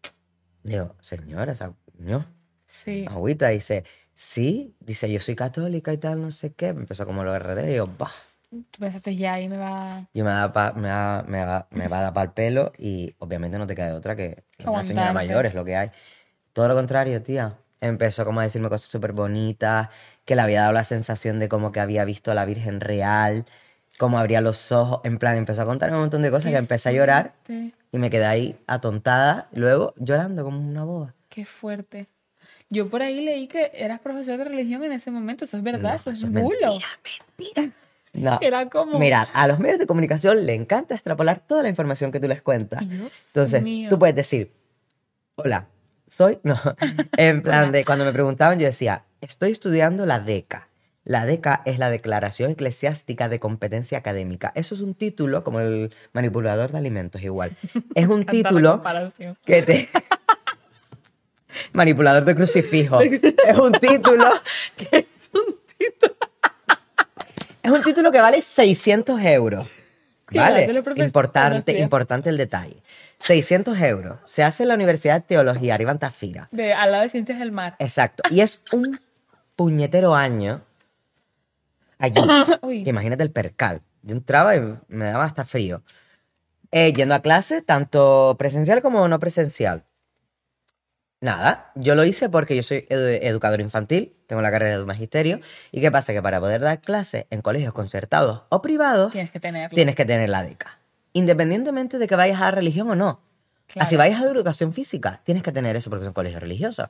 Speaker 2: Digo, señora, esa coño,
Speaker 1: Sí.
Speaker 2: agüita, dice, sí, dice, yo soy católica y tal, no sé qué. Me empezó como lo RD y yo, bah,
Speaker 1: Tú pensaste ya ahí me va.
Speaker 2: yo me, da pa- me, da- me, va, me va a dar para el pelo y obviamente no te queda de otra que una señora mayor, es lo que hay. Todo lo contrario, tía. Empezó como a decirme cosas súper bonitas, que le había dado la sensación de como que había visto a la Virgen real, cómo abría los ojos, en plan, empezó a contarme un montón de cosas que empecé a llorar y me quedé ahí atontada, luego llorando como una boba.
Speaker 1: Qué fuerte. Yo por ahí leí que eras profesor de religión en ese momento. Eso es verdad,
Speaker 2: No,
Speaker 1: eso es
Speaker 2: eso es
Speaker 1: bulo.
Speaker 2: mentira, mentira. No.
Speaker 1: Era como.
Speaker 2: Mira, a los medios de comunicación le encanta extrapolar toda la información que tú les cuentas.
Speaker 1: Dios
Speaker 2: Entonces,
Speaker 1: mío.
Speaker 2: tú puedes decir, hola, soy, no, en plan de, cuando me preguntaban yo decía, estoy estudiando la DECA. La DECA es la Declaración Eclesiástica de Competencia Académica. Eso es un título, como el manipulador de alimentos igual. Es un título
Speaker 1: comparación.
Speaker 2: que te... Manipulador de crucifijo. Es un título...
Speaker 1: ¿Qué es un título?
Speaker 2: Es un título que vale 600 euros. ¿Vale? Importante, importante el detalle. 600 euros. Se hace en la Universidad de Teología, arriba Tafira.
Speaker 1: De, al lado de Ciencias del Mar.
Speaker 2: Exacto. Y es un puñetero año allí.
Speaker 1: Uy.
Speaker 2: Imagínate el percal. Yo entraba y me daba hasta frío. Eh, yendo a clase, tanto presencial como no presencial. Nada, yo lo hice porque yo soy edu- educador infantil, tengo la carrera de magisterio. ¿Y qué pasa? Que para poder dar clases en colegios concertados o privados,
Speaker 1: Tienes que tenerlo.
Speaker 2: tienes que tener la DECA. Independientemente de que vayas a religión o no.
Speaker 1: Claro.
Speaker 2: Así vayas a educación física, tienes que tener eso porque son colegios religiosos.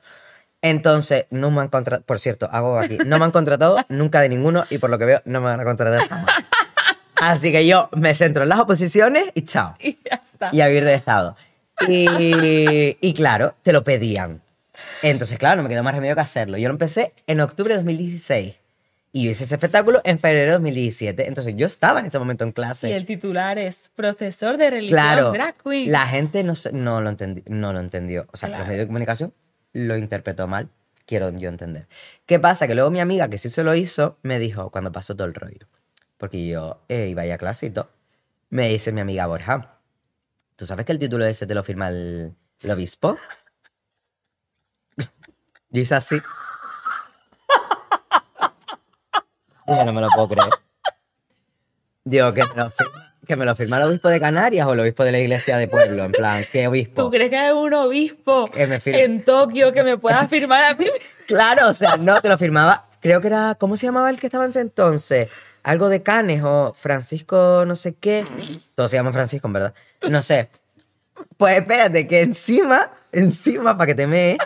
Speaker 2: Entonces, no me han contratado, por cierto, hago aquí, no me han contratado nunca de ninguno y por lo que veo no me van a contratar jamás. Así que yo me centro en las oposiciones y chao.
Speaker 1: Y ya está.
Speaker 2: Y a vivir de estado. Y, y claro, te lo pedían. Entonces, claro, no me quedó más remedio que hacerlo. Yo lo empecé en octubre de 2016. Y yo hice ese espectáculo en febrero de 2017. Entonces, yo estaba en ese momento en clase.
Speaker 1: Y el titular es profesor de religión
Speaker 2: Claro,
Speaker 1: drag queen.
Speaker 2: la gente no, lo no lo entendió. O sea,
Speaker 1: Claro.
Speaker 2: los medios de comunicación lo interpretó mal, quiero yo entender. ¿Qué pasa? Que luego mi amiga, que sí se lo hizo, me dijo cuando pasó todo el rollo. Porque yo eh, iba a ir a clase y todo. Me dice mi amiga Borja, ¿Tú sabes que el título ese te lo firma el, el obispo? Y es así. Yo no me lo puedo creer. Digo, que me lo firma, que me lo firma el obispo de Canarias o el obispo de la iglesia de pueblo. En plan, ¿qué obispo?
Speaker 1: ¿Tú crees que hay un obispo en Tokio que me pueda firmar a mí?
Speaker 2: Claro, o sea, no, te lo firmaba. Creo que era, ¿cómo se llamaba el que estaba en ese entonces? Algo de Canes o Francisco no sé qué. Todos se llaman Francisco, en verdad. No sé. Pues espérate, que encima, encima, para que te me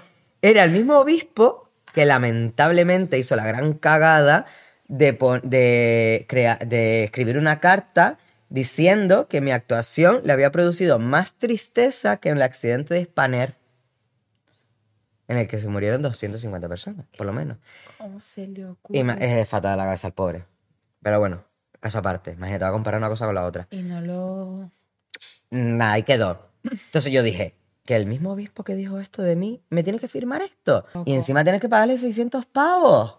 Speaker 2: era el mismo obispo que lamentablemente hizo la gran cagada de, de, crea- de escribir una carta diciendo que mi actuación le había producido más tristeza que en el accidente de Spanair en el que se murieron 250 personas, por lo menos.
Speaker 1: ¿Cómo se le ocurre?
Speaker 2: Y es fatal la cabeza al pobre. Pero bueno, caso aparte. Imagínate, va a comparar una cosa con la otra.
Speaker 1: Y no lo...
Speaker 2: Nada, ahí quedó. Entonces yo dije, que el mismo obispo que dijo esto de mí me tiene que firmar esto.
Speaker 1: Loco.
Speaker 2: Y encima tienes que pagarle 600 pavos.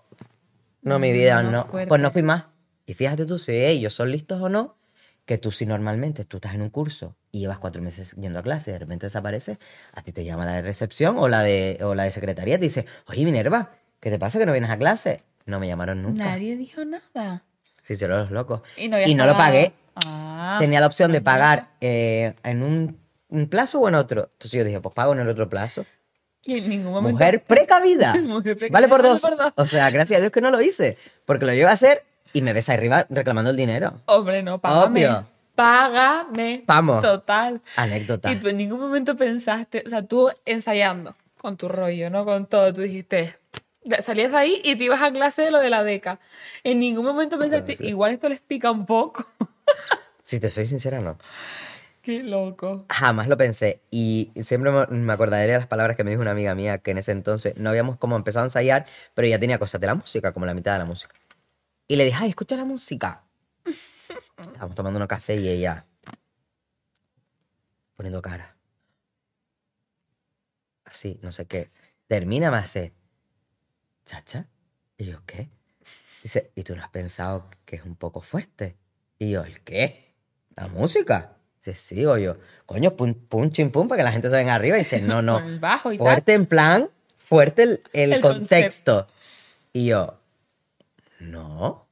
Speaker 2: No, mi vida,
Speaker 1: No,
Speaker 2: no. Pues no fui más. Y fíjate tú si ellos son listos o no, que tú si normalmente tú estás en un curso y llevas cuatro meses yendo a clase y de repente desapareces, a ti te llama la de recepción o la de, o la de secretaría y te dice, oye Minerva, ¿qué te pasa que no vienes a clase? No me llamaron nunca.
Speaker 1: Nadie dijo nada.
Speaker 2: Se hicieron los locos.
Speaker 1: Y no, habías
Speaker 2: lo
Speaker 1: pagado.
Speaker 2: pagué.
Speaker 1: Ah,
Speaker 2: Tenía la opción de pagar eh, en un, un plazo o en otro. Entonces yo dije, pues pago en el otro plazo.
Speaker 1: y en ningún momento...
Speaker 2: Mujer precavida.
Speaker 1: Mujer precavida,
Speaker 2: Vale por
Speaker 1: vale
Speaker 2: dos.
Speaker 1: por dos.
Speaker 2: O sea, gracias a Dios que no lo hice. Porque lo iba a hacer y me ves ahí arriba reclamando el dinero.
Speaker 1: Hombre, no, págame.
Speaker 2: Obvio.
Speaker 1: Págame.
Speaker 2: Vamos.
Speaker 1: Total.
Speaker 2: Anécdota.
Speaker 1: Y tú en ningún momento pensaste, o sea, tú ensayando con tu rollo, ¿no? Con todo, tú dijiste, salías de ahí y te ibas a clase de lo de la DECA. En ningún momento pensaste, igual esto les pica un poco.
Speaker 2: Si te soy sincera, no.
Speaker 1: Qué loco.
Speaker 2: Jamás lo pensé. Y siempre me- me acordaré de las palabras que me dijo una amiga mía que en ese entonces no habíamos como empezado a ensayar, pero ya tenía cosas de la música, como la mitad de la música. Y le dije, ay, escucha la música. Estábamos tomando un café y ella poniendo cara. Así, no sé qué. Termina, me hace, chacha. Y yo, ¿qué? Dice, ¿y tú no has pensado que es un poco fuerte? Y yo, ¿el qué? ¿La música? Dice, sí, digo yo, coño, pum, pum, chim, pum, para que la gente se venga arriba. Y dice, no, no.
Speaker 1: Bajo y
Speaker 2: fuerte en plan, fuerte el, el
Speaker 1: El
Speaker 2: contexto. Y yo, no.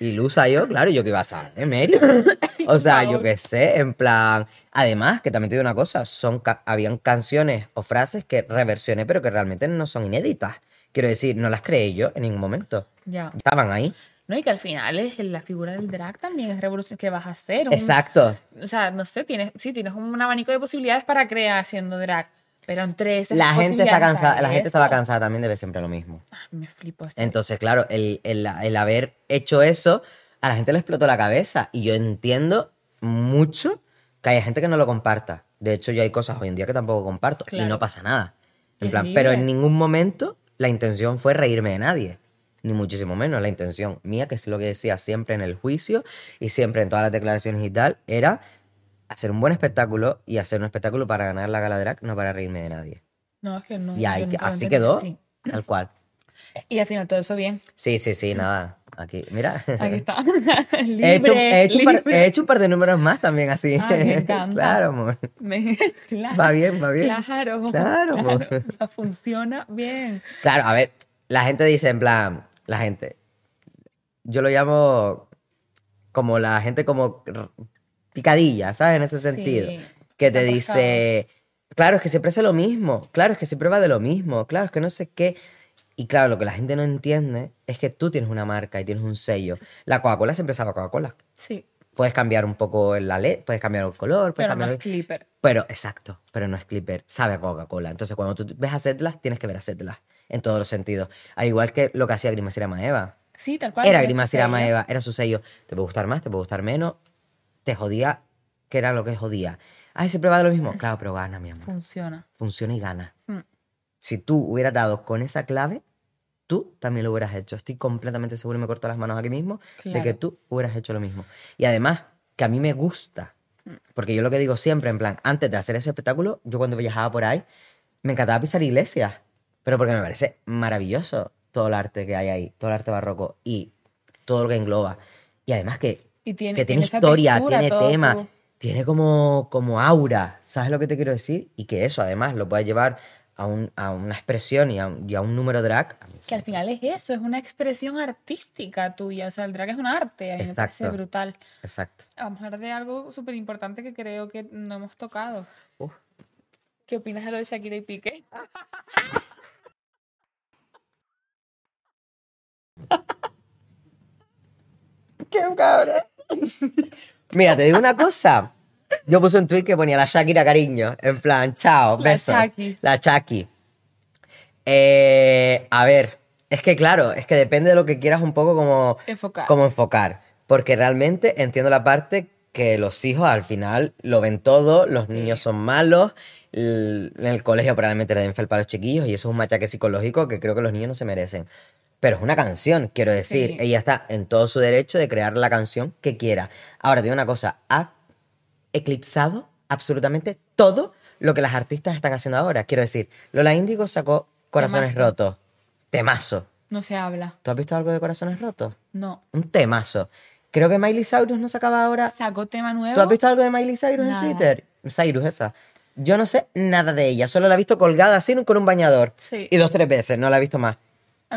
Speaker 2: Ilusa yo, claro, yo que iba a saber, Mary. O sea, yo qué sé, en plan. Además, que también te digo una cosa, son ca- habían canciones o frases que reversioné, pero que realmente no son inéditas. Quiero decir, no las creé yo en ningún momento.
Speaker 1: Ya.
Speaker 2: Estaban ahí.
Speaker 1: No, y que al final es la figura del drag también es revolución que vas a hacer. un-
Speaker 2: Exacto.
Speaker 1: O sea, no sé, tienes, sí, tienes un abanico de posibilidades para crear siendo drag. Pero entre esas
Speaker 2: La gente está cansada, la gente estaba cansada también de ver siempre lo mismo.
Speaker 1: ah, Me flipo. esto.
Speaker 2: Entonces, claro, el, el- el haber hecho eso, a la gente le explotó la cabeza. Y yo entiendo mucho que haya gente que no lo comparta. De hecho, yo hay cosas hoy en día que tampoco comparto. Y
Speaker 1: Claro.
Speaker 2: no pasa nada. En
Speaker 1: Es
Speaker 2: plan,
Speaker 1: libre.
Speaker 2: pero en ningún momento la intención fue reírme de nadie. Ni muchísimo menos. La intención mía, que es lo que decía siempre en el juicio y siempre en todas las declaraciones y tal, era hacer un buen espectáculo y hacer un espectáculo para ganar la gala drag, no para reírme de nadie.
Speaker 1: No, es que no.
Speaker 2: Y ahí, así quedó, tal cual.
Speaker 1: Y al final todo eso bien.
Speaker 2: Sí, sí, sí, nada. Aquí, mira.
Speaker 1: Aquí está.
Speaker 2: He hecho, he, hecho un par,
Speaker 1: libre.
Speaker 2: he hecho un par de números más también así.
Speaker 1: Ay, me encanta.
Speaker 2: claro, amor.
Speaker 1: Me- claro,
Speaker 2: Va bien, va bien.
Speaker 1: Claro,
Speaker 2: Claro, amor.
Speaker 1: O sea, funciona bien.
Speaker 2: Claro, a ver, la gente dice en plan, la gente, yo lo llamo como la gente como picadilla, ¿sabes? En ese sentido.
Speaker 1: Sí,
Speaker 2: que te dice, claro, es que siempre hace lo mismo, claro, es que siempre va de lo mismo, claro, es que no sé qué. Y claro, lo que la gente no entiende es que tú tienes una marca y tienes un sello. La Coca-Cola siempre sabe a Coca-Cola.
Speaker 1: Sí.
Speaker 2: Puedes cambiar un poco la LED, puedes cambiar el color, puedes
Speaker 1: Pero no
Speaker 2: cambiar...
Speaker 1: es clipper.
Speaker 2: Pero, exacto, pero no es Clipper, sabe a Coca-Cola. Entonces, cuando tú ves a Setlas, tienes que ver a Setlas, en todos los sentidos. Al igual que lo que hacía Grimasira Maeva.
Speaker 1: Sí, tal cual.
Speaker 2: Era
Speaker 1: sucede.
Speaker 2: Maeva, era su sello. Te puede gustar más, te puede gustar menos. Te jodía, que era lo que jodía. Ay, siempre va de lo mismo. Claro, pero gana, mi amor.
Speaker 1: Funciona.
Speaker 2: Funciona y gana.
Speaker 1: Mm.
Speaker 2: Si tú hubieras dado con esa clave, tú también lo hubieras hecho. Estoy completamente seguro y me corto las manos aquí mismo de que tú hubieras hecho lo mismo. Y además, que a mí me gusta. Porque yo lo que digo siempre, en plan, antes de hacer ese espectáculo, yo cuando viajaba por ahí, me encantaba pisar iglesias. Pero porque me parece maravilloso todo el arte que hay ahí, todo el arte barroco y todo lo que engloba. Y además que,
Speaker 1: Y tiene-
Speaker 2: que tiene historia,
Speaker 1: textura,
Speaker 2: tiene tema.
Speaker 1: tu-
Speaker 2: tiene como, como aura, ¿sabes lo que te quiero decir? Y que eso además lo puedes llevar a, un- a una expresión y a, un- y a un número drag.
Speaker 1: Que al final es eso, es una expresión artística tuya. O sea, el drag es un arte. Parece
Speaker 2: Exacto.
Speaker 1: brutal.
Speaker 2: Exacto.
Speaker 1: Vamos a hablar de algo súper importante que creo que no hemos tocado.
Speaker 2: Uf.
Speaker 1: ¿Qué opinas de lo de Shakira y Piqué?
Speaker 2: ¡Qué cabrón! Mira, te digo una cosa. Yo puse un tweet que ponía la Shakira cariño. En plan, chao,
Speaker 1: La
Speaker 2: besos.
Speaker 1: Shaki.
Speaker 2: La Shaki. Eh, a ver, es que claro, es que depende de lo que quieras un poco como
Speaker 1: Enfocar.
Speaker 2: como enfocar. Porque realmente entiendo la parte que los hijos al final lo ven todo, los niños son malos, en el colegio probablemente le den felpa a los chiquillos y eso es un machaque psicológico que creo que los niños no se merecen. Pero es una canción, quiero decir.
Speaker 1: Sí.
Speaker 2: Ella está en todo su derecho de crear la canción que quiera. Ahora, te digo una cosa, ha eclipsado absolutamente todo lo que las artistas están haciendo ahora. Quiero decir, Lola Índigo sacó Corazones
Speaker 1: Temazo.
Speaker 2: Rotos. Temazo.
Speaker 1: No se habla.
Speaker 2: ¿Tú has visto algo de Corazones Rotos?
Speaker 1: No.
Speaker 2: Un temazo. Creo que Miley Cyrus no sacaba ahora.
Speaker 1: Sacó tema nuevo.
Speaker 2: ¿Tú has visto algo de Miley Cyrus
Speaker 1: Nada.
Speaker 2: en Twitter? Cyrus, esa. Yo no sé nada de ella. Solo la he visto colgada así con un bañador.
Speaker 1: Sí.
Speaker 2: Y dos, tres veces. No la he visto más.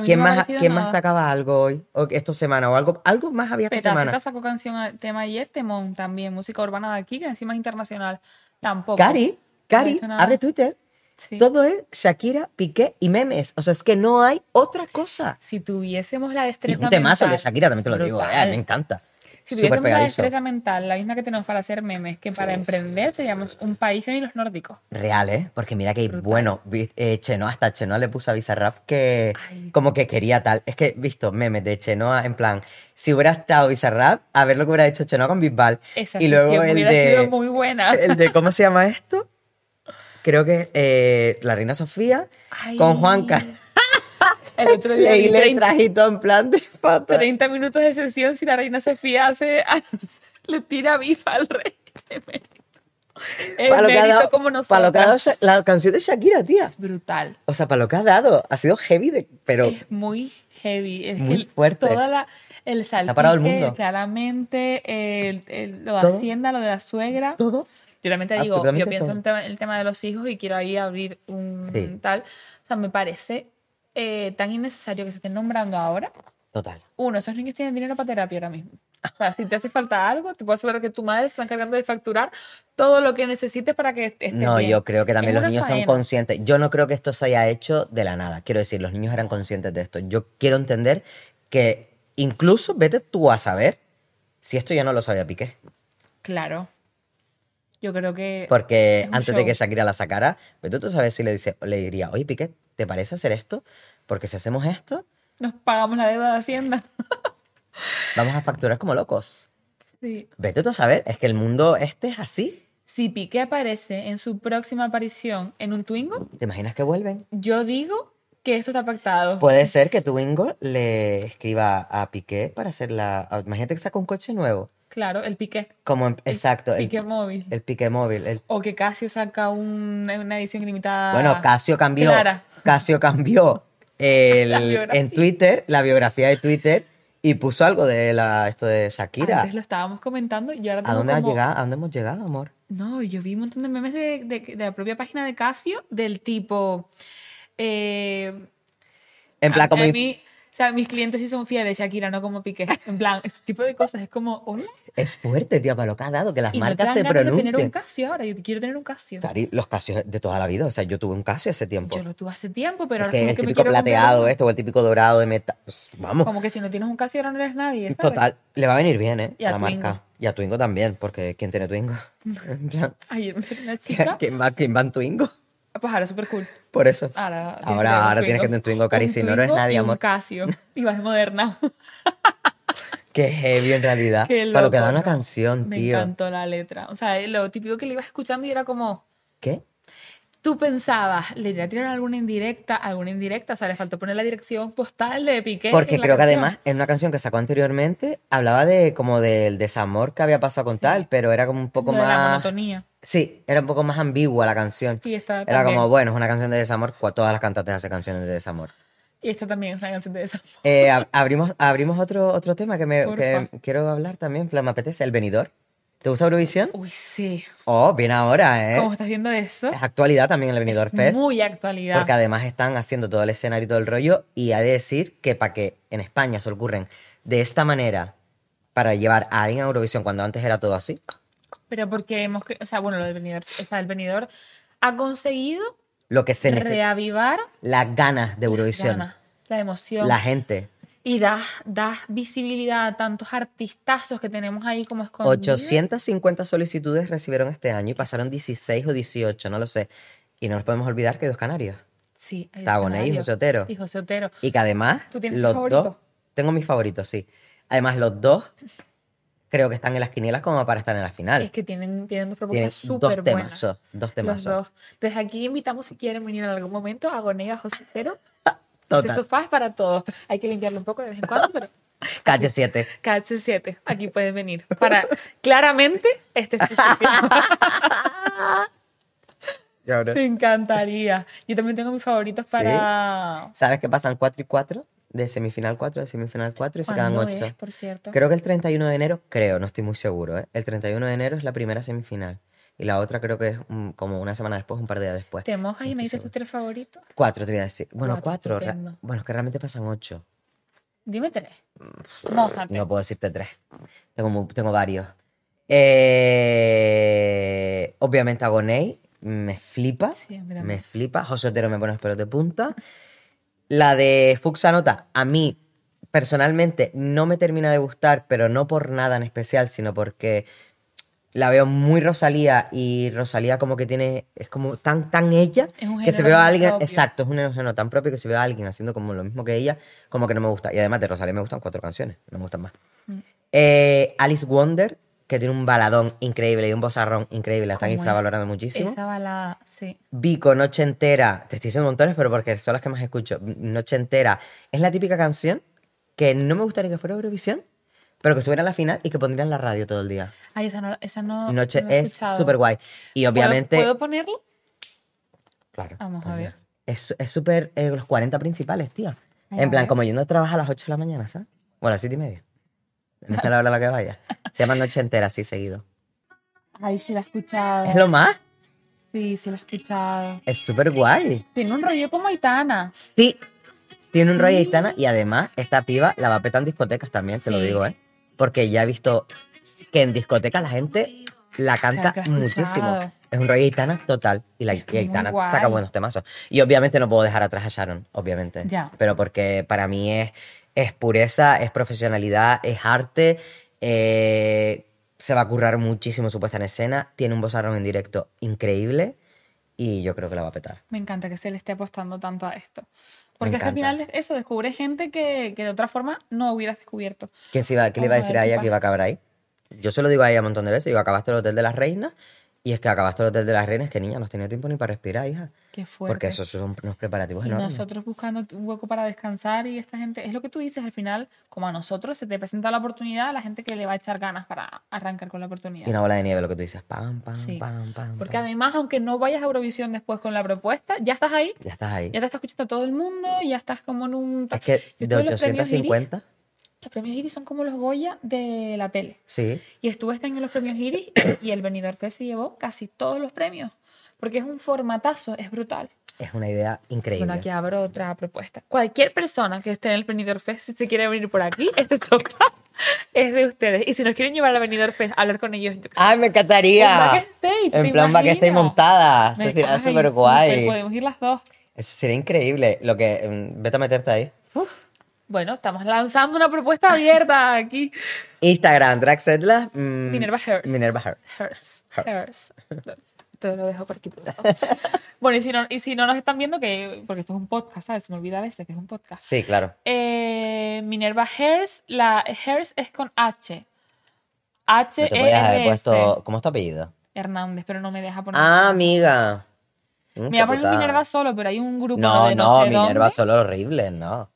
Speaker 2: ¿Quién,
Speaker 1: no
Speaker 2: más, ¿quién más sacaba algo hoy? O esta semana. O algo, algo más había esta
Speaker 1: Petaceta
Speaker 2: semana.
Speaker 1: sacó canción, tema ayer, Temón también, música urbana de aquí, que encima es internacional. Tampoco.
Speaker 2: Cari,
Speaker 1: No
Speaker 2: Cari,
Speaker 1: nada.
Speaker 2: abre Twitter.
Speaker 1: Sí.
Speaker 2: Todo es Shakira, Piqué y memes. O sea, es que no hay otra cosa.
Speaker 1: Si tuviésemos la
Speaker 2: Y
Speaker 1: destreza
Speaker 2: un temazo de
Speaker 1: mental-
Speaker 2: Shakira, también te lo digo.
Speaker 1: Brutal.
Speaker 2: eh, me encanta.
Speaker 1: Si tuviésemos
Speaker 2: pegadizo.
Speaker 1: destreza mental, la misma que tenemos para hacer memes, que para emprender, seríamos un país ni los nórdicos.
Speaker 2: Real, ¿eh? Porque mira que,
Speaker 1: Brutal.
Speaker 2: bueno, eh, Chenoa, hasta Chenoa le puso a Bizarrap que
Speaker 1: Ay.
Speaker 2: como que quería tal. Es que visto memes de Chenoa en plan, si hubiera estado Bizarrap, a ver lo que hubiera hecho Chenoa con Bisbal.
Speaker 1: Esa
Speaker 2: y luego el
Speaker 1: hubiera
Speaker 2: de,
Speaker 1: sido muy buena.
Speaker 2: el de, ¿cómo se llama esto? Creo que eh, la reina Sofía
Speaker 1: Ay.
Speaker 2: con Juanca.
Speaker 1: El otro día
Speaker 2: Leí
Speaker 1: vi 30,
Speaker 2: trajito en plan de pata.
Speaker 1: 30 minutos de sesión si la reina Sofía hace, le tira bifa al rey. El
Speaker 2: Para lo que ha dado-
Speaker 1: como
Speaker 2: para lo que ha dado la canción de Shakira, tía.
Speaker 1: Es brutal.
Speaker 2: O sea, para lo que ha dado, ha sido heavy, de, pero
Speaker 1: Es muy heavy. Es
Speaker 2: Muy fuerte.
Speaker 1: Toda la, el salpique,
Speaker 2: ha parado el mundo.
Speaker 1: claramente, el, el- lo de
Speaker 2: Todo.
Speaker 1: Hacienda, lo de la suegra.
Speaker 2: todo.
Speaker 1: Yo también te digo, yo pienso
Speaker 2: todo.
Speaker 1: en el tema, el tema de los hijos y quiero ahí abrir un
Speaker 2: Sí.
Speaker 1: tal. O sea, me parece eh, tan innecesario que se estén nombrando ahora.
Speaker 2: Total.
Speaker 1: Uno, esos niños tienen dinero para terapia ahora mismo. O sea, si te hace falta algo, te puedo asegurar que tu madre se está encargando de facturar todo lo que necesites para que estés
Speaker 2: No,
Speaker 1: bien.
Speaker 2: yo creo que también
Speaker 1: Es
Speaker 2: los niños son
Speaker 1: faena.
Speaker 2: conscientes. Yo no creo que esto se haya hecho de la nada. Quiero decir, los niños eran conscientes de esto. Yo quiero entender que incluso vete tú a saber si esto ya no lo sabía Piqué.
Speaker 1: Claro. Yo creo que.
Speaker 2: Porque antes de que
Speaker 1: show.
Speaker 2: Shakira la sacara, vete tú a saber si le, dice, le diría, oye Piqué, ¿te parece hacer esto? Porque si hacemos esto,
Speaker 1: Nos pagamos la deuda de Hacienda.
Speaker 2: vamos a facturar como locos.
Speaker 1: Sí.
Speaker 2: Vete tú a saber, es que el mundo este es así.
Speaker 1: Si Piqué aparece en su próxima aparición en un Twingo,
Speaker 2: ¿Te imaginas que vuelven?
Speaker 1: yo digo que esto está pactado.
Speaker 2: Puede ser que Twingo le escriba a Piqué para hacer la... Imagínate que saca un coche nuevo.
Speaker 1: Claro, el Piqué.
Speaker 2: Como, en- exacto, el,
Speaker 1: Piqué móvil.
Speaker 2: el Piqué móvil. el-
Speaker 1: O que Casio saca un- una edición ilimitada.
Speaker 2: bueno, Casio cambió,
Speaker 1: Clara.
Speaker 2: Casio cambió el- en Twitter, la biografía de Twitter, y puso algo de la, esto de Shakira.
Speaker 1: Antes lo estábamos comentando y ahora
Speaker 2: ¿A dónde,
Speaker 1: como-
Speaker 2: llegado, ¿A dónde hemos llegado, amor?
Speaker 1: No, yo vi un montón de memes de, de- de la propia página de Casio del tipo. eh,
Speaker 2: En plan, como
Speaker 1: a
Speaker 2: inf-
Speaker 1: mí, o sea, mis clientes sí son fieles, Shakira, no como Piqué. En plan, ese tipo de cosas es como, hola.
Speaker 2: es fuerte, tío, para lo que ha dado, que las
Speaker 1: Y me
Speaker 2: marcas te
Speaker 1: ganas de tener un
Speaker 2: pronuncien.
Speaker 1: Casio ahora. Yo quiero tener un Casio.
Speaker 2: Cari, los Casios de toda la vida, o sea, yo tuve un Casio hace tiempo.
Speaker 1: Yo lo tuve hace tiempo, pero
Speaker 2: Es
Speaker 1: ahora
Speaker 2: que
Speaker 1: como
Speaker 2: el
Speaker 1: que me
Speaker 2: típico
Speaker 1: quiero comprar
Speaker 2: plateado
Speaker 1: uno.
Speaker 2: esto, o el típico dorado de metal. pues, vamos,
Speaker 1: Como que si no tienes un Casio ahora no eres nadie, ¿sabes?
Speaker 2: total, le va a venir bien, ¿eh?
Speaker 1: Y a
Speaker 2: la
Speaker 1: Twingo.
Speaker 2: marca. Y a Twingo también, porque ¿quién tiene Twingo? En plan,
Speaker 1: Ayer me salió una chica.
Speaker 2: ¿Quién va, quién va en Twingo?
Speaker 1: Pues ahora súper cool.
Speaker 2: Por eso.
Speaker 1: Ahora, tienes que
Speaker 2: Ahora,
Speaker 1: un
Speaker 2: tienes que tener Twingo, Cari,
Speaker 1: Un
Speaker 2: si no, eres nadie,
Speaker 1: y un
Speaker 2: amor.
Speaker 1: Casio. Y vas de moderna.
Speaker 2: Qué heavy en realidad.
Speaker 1: Qué
Speaker 2: Para lo que da una canción,
Speaker 1: Me
Speaker 2: tío.
Speaker 1: encantó la letra. O sea, lo típico que le ibas escuchando y era como,
Speaker 2: ¿Qué?
Speaker 1: tú pensabas, le iría a tirar alguna indirecta, alguna indirecta, o sea, le faltó poner la dirección postal de Piqué.
Speaker 2: Porque creo que además en una canción que sacó anteriormente hablaba de como del desamor que había pasado con tal, pero era como un poco
Speaker 1: de la
Speaker 2: más...
Speaker 1: monotonía.
Speaker 2: Sí, era un poco más ambigua la canción.
Speaker 1: Sí, esta
Speaker 2: Era
Speaker 1: también.
Speaker 2: como, bueno, es una canción de desamor, todas las cantantes hacen canciones de desamor.
Speaker 1: Y esta también es una canción de esa.
Speaker 2: Eh, ab- abrimos abrimos otro, otro tema que, me, que quiero hablar también, plan, me apetece, el venidor. ¿Te gusta Eurovisión?
Speaker 1: Uy, sí.
Speaker 2: Oh, bien ahora, ¿eh?
Speaker 1: ¿Cómo estás viendo eso?
Speaker 2: Es actualidad también el Benidorm Fest.
Speaker 1: Muy actualidad.
Speaker 2: Porque además están haciendo todo el escenario y todo el rollo. Y hay de decir que para que en España se ocurren de esta manera para llevar a alguien a Eurovisión cuando antes era todo así.
Speaker 1: Pero porque hemos, o sea, bueno, lo del venidor, o sea, el venidor ha conseguido
Speaker 2: Lo que se necesita.
Speaker 1: reavivar
Speaker 2: Las ganas de Eurovisión.
Speaker 1: ganas, la emoción.
Speaker 2: La gente.
Speaker 1: Y das das visibilidad a tantos artistazos que tenemos ahí como escondidos.
Speaker 2: 850 solicitudes recibieron este año y pasaron 16 o 18, no lo sé. Y no nos podemos olvidar que hay dos canarios.
Speaker 1: Sí. hay
Speaker 2: Bonet y. José Otero.
Speaker 1: Y José Otero.
Speaker 2: Y que además,
Speaker 1: ¿Tú tienes
Speaker 2: los
Speaker 1: favorito?
Speaker 2: dos. Tengo mis favoritos, sí. Además, los dos creo que están en las quinielas como para estar en la final.
Speaker 1: Es que tienen, tienen dos propuestas súper buenas.
Speaker 2: temazos. Dos
Speaker 1: dos. Desde aquí invitamos si quieren venir en algún momento a Gonega José Otero.
Speaker 2: Total.
Speaker 1: Ese sofá es para todos. Hay que limpiarlo un poco de vez en cuando, pero
Speaker 2: Calle 7.
Speaker 1: KH7, aquí pueden venir. Para, claramente, este es tu sitio. Me encantaría. Yo también tengo mis favoritos para...
Speaker 2: ¿Sabes que pasan 4 y 4? De semifinal 4 de semifinal 4 y se quedan
Speaker 1: ¿Cuándo
Speaker 2: 8.
Speaker 1: es, por cierto?
Speaker 2: Creo que el 31 de enero, creo, no estoy muy seguro, ¿eh? El 31 de enero es la primera semifinal. Y la otra creo que es mm, como una semana después, un par de días después.
Speaker 1: ¿Te mojas y me dices tus tres favoritos?
Speaker 2: Cuatro, te voy a decir. Bueno,
Speaker 1: Cuatro,
Speaker 2: cuatro. bueno, es que realmente pasan ocho.
Speaker 1: Dime tres. Mójate.
Speaker 2: No puedo decirte tres. Tengo, tengo varios. Eh, obviamente Agoney me flipa.
Speaker 1: Sí,
Speaker 2: me flipa. José Otero me pone los pelos de punta. La de Fuxa Nota, a mí personalmente no me termina de gustar, pero no por nada en especial, sino porque la veo muy Rosalía y Rosalía como que tiene, es como tan, tan ella,
Speaker 1: Es un
Speaker 2: que se veo a alguien,
Speaker 1: propio.
Speaker 2: exacto, es un género tan propio que se ve a alguien haciendo como lo mismo que ella, como que no me gusta. Y además de Rosalía me gustan cuatro canciones, no me gustan más.
Speaker 1: Mm.
Speaker 2: Eh, Alice Wonder, que tiene un baladón increíble y un bozarrón increíble, la están
Speaker 1: ¿Cómo es?
Speaker 2: infravalorando muchísimo.
Speaker 1: Esa balada, sí.
Speaker 2: Vico, Noche Entera. Te estoy diciendo montones, pero porque son las que más escucho. Noche Entera. Es la típica canción que no me gustaría que fuera Eurovisión, pero que estuviera en la final y que pondría en la radio todo el día.
Speaker 1: Ay, esa no, esa no
Speaker 2: Noche
Speaker 1: no he
Speaker 2: es súper guay. Y
Speaker 1: ¿Puedo-
Speaker 2: obviamente.
Speaker 1: ¿Puedo, ponerlo?
Speaker 2: Claro.
Speaker 1: Vamos a ver.
Speaker 2: Es es súper. eh, los 40 principales, tío.
Speaker 1: Ay,
Speaker 2: En
Speaker 1: a
Speaker 2: plan, como yo no trabajo a las 8 de la mañana, ¿sabes? O a las 7 y media. No es la hora a la que vaya. Se llama Noche Entera, así seguido.
Speaker 1: Ay, sí la he escuchado.
Speaker 2: Es lo más.
Speaker 1: Sí, sí la he escuchado.
Speaker 2: Es súper guay.
Speaker 1: Tiene un rollo como Aitana.
Speaker 2: Sí. Tiene un rollo Aitana y además esta piba la va a petar en discotecas también, te lo digo, ¿eh? Porque ya he visto que en discotecas la gente la canta muchísimo. Es un rollo Aitana total. Y, la, y Aitana saca buenos temazos. Y obviamente no puedo dejar atrás a Sharon, obviamente.
Speaker 1: Ya.
Speaker 2: Pero porque para mí es, es pureza, es profesionalidad, es arte. eh, se va a currar muchísimo su puesta en escena. Tiene un bozarrón en directo increíble. Y yo creo que la va a petar.
Speaker 1: Me encanta que se le esté apostando tanto a esto. Porque es que al final eso descubre gente que, que de otra forma no hubieras descubierto.
Speaker 2: ¿Quién se iba, ¿Qué le iba a decir a ella que iba a acabar ahí? Yo se lo digo a ella un montón de veces. Digo, acabaste el Hotel de las Reinas. Y es que acabaste el Hotel de las Reinas, que niña, no has tenido tiempo ni para respirar, hija.
Speaker 1: Qué fuerte.
Speaker 2: Porque esos son unos preparativos
Speaker 1: Y
Speaker 2: enormes.
Speaker 1: nosotros buscando un hueco para descansar y esta gente, es lo que tú dices, al final, como a nosotros se te presenta la oportunidad, a la gente que le va a echar ganas para arrancar con la oportunidad.
Speaker 2: Y una bola de nieve, lo que tú dices. Pam, pam,
Speaker 1: Sí.
Speaker 2: pam, pam.
Speaker 1: Porque
Speaker 2: pam.
Speaker 1: además, aunque no vayas a Eurovisión después con la propuesta, ya estás ahí,
Speaker 2: Ya estás ahí.
Speaker 1: ya te está escuchando todo el mundo, ya estás como en un...
Speaker 2: Es que
Speaker 1: Yo
Speaker 2: de
Speaker 1: estuve en los premios Iris,
Speaker 2: 850,
Speaker 1: los premios Iris son como los Goya de la tele.
Speaker 2: sí.
Speaker 1: Y estuve este año en los premios Iris y el Benidorm Fest se llevó casi todos los premios. Porque es un formatazo, es brutal.
Speaker 2: Es una idea increíble.
Speaker 1: Bueno, aquí abro otra propuesta. Cualquier persona que esté en el Benidorm Fest, si se quiere venir por aquí, este toca es de ustedes. Y si nos quieren llevar al Benidorm Fest hablar con ellos,
Speaker 2: ¡Ay, me encantaría! En
Speaker 1: ¿te
Speaker 2: plan backstage montada. Eso sería súper guay.
Speaker 1: Podemos ir las dos.
Speaker 2: Eso sería increíble. Lo que... mm, Vete a meterte ahí.
Speaker 1: Bueno, estamos lanzando una propuesta abierta aquí.
Speaker 2: Instagram, Draxedla. mm,
Speaker 1: Minerva Hearst.
Speaker 2: Minerva Hearst.
Speaker 1: Hers.
Speaker 2: Her-
Speaker 1: Hers. Te lo dejo por aquí. bueno, y si, no, y si no nos están viendo, que porque esto es un podcast, ¿sabes? Se me olvida a veces que es un podcast.
Speaker 2: Sí, claro.
Speaker 1: Eh, Minerva la Hers es con H. H
Speaker 2: No te podías haber
Speaker 1: E R
Speaker 2: puesto.
Speaker 1: S.
Speaker 2: ¿Cómo es tu apellido?
Speaker 1: Hernández, pero no me deja poner.
Speaker 2: Ah, amiga.
Speaker 1: Me voy a poner. Minerva solo, pero hay un grupo
Speaker 2: No,
Speaker 1: de
Speaker 2: no,
Speaker 1: sé
Speaker 2: Minerva
Speaker 1: dónde.
Speaker 2: solo horrible, no.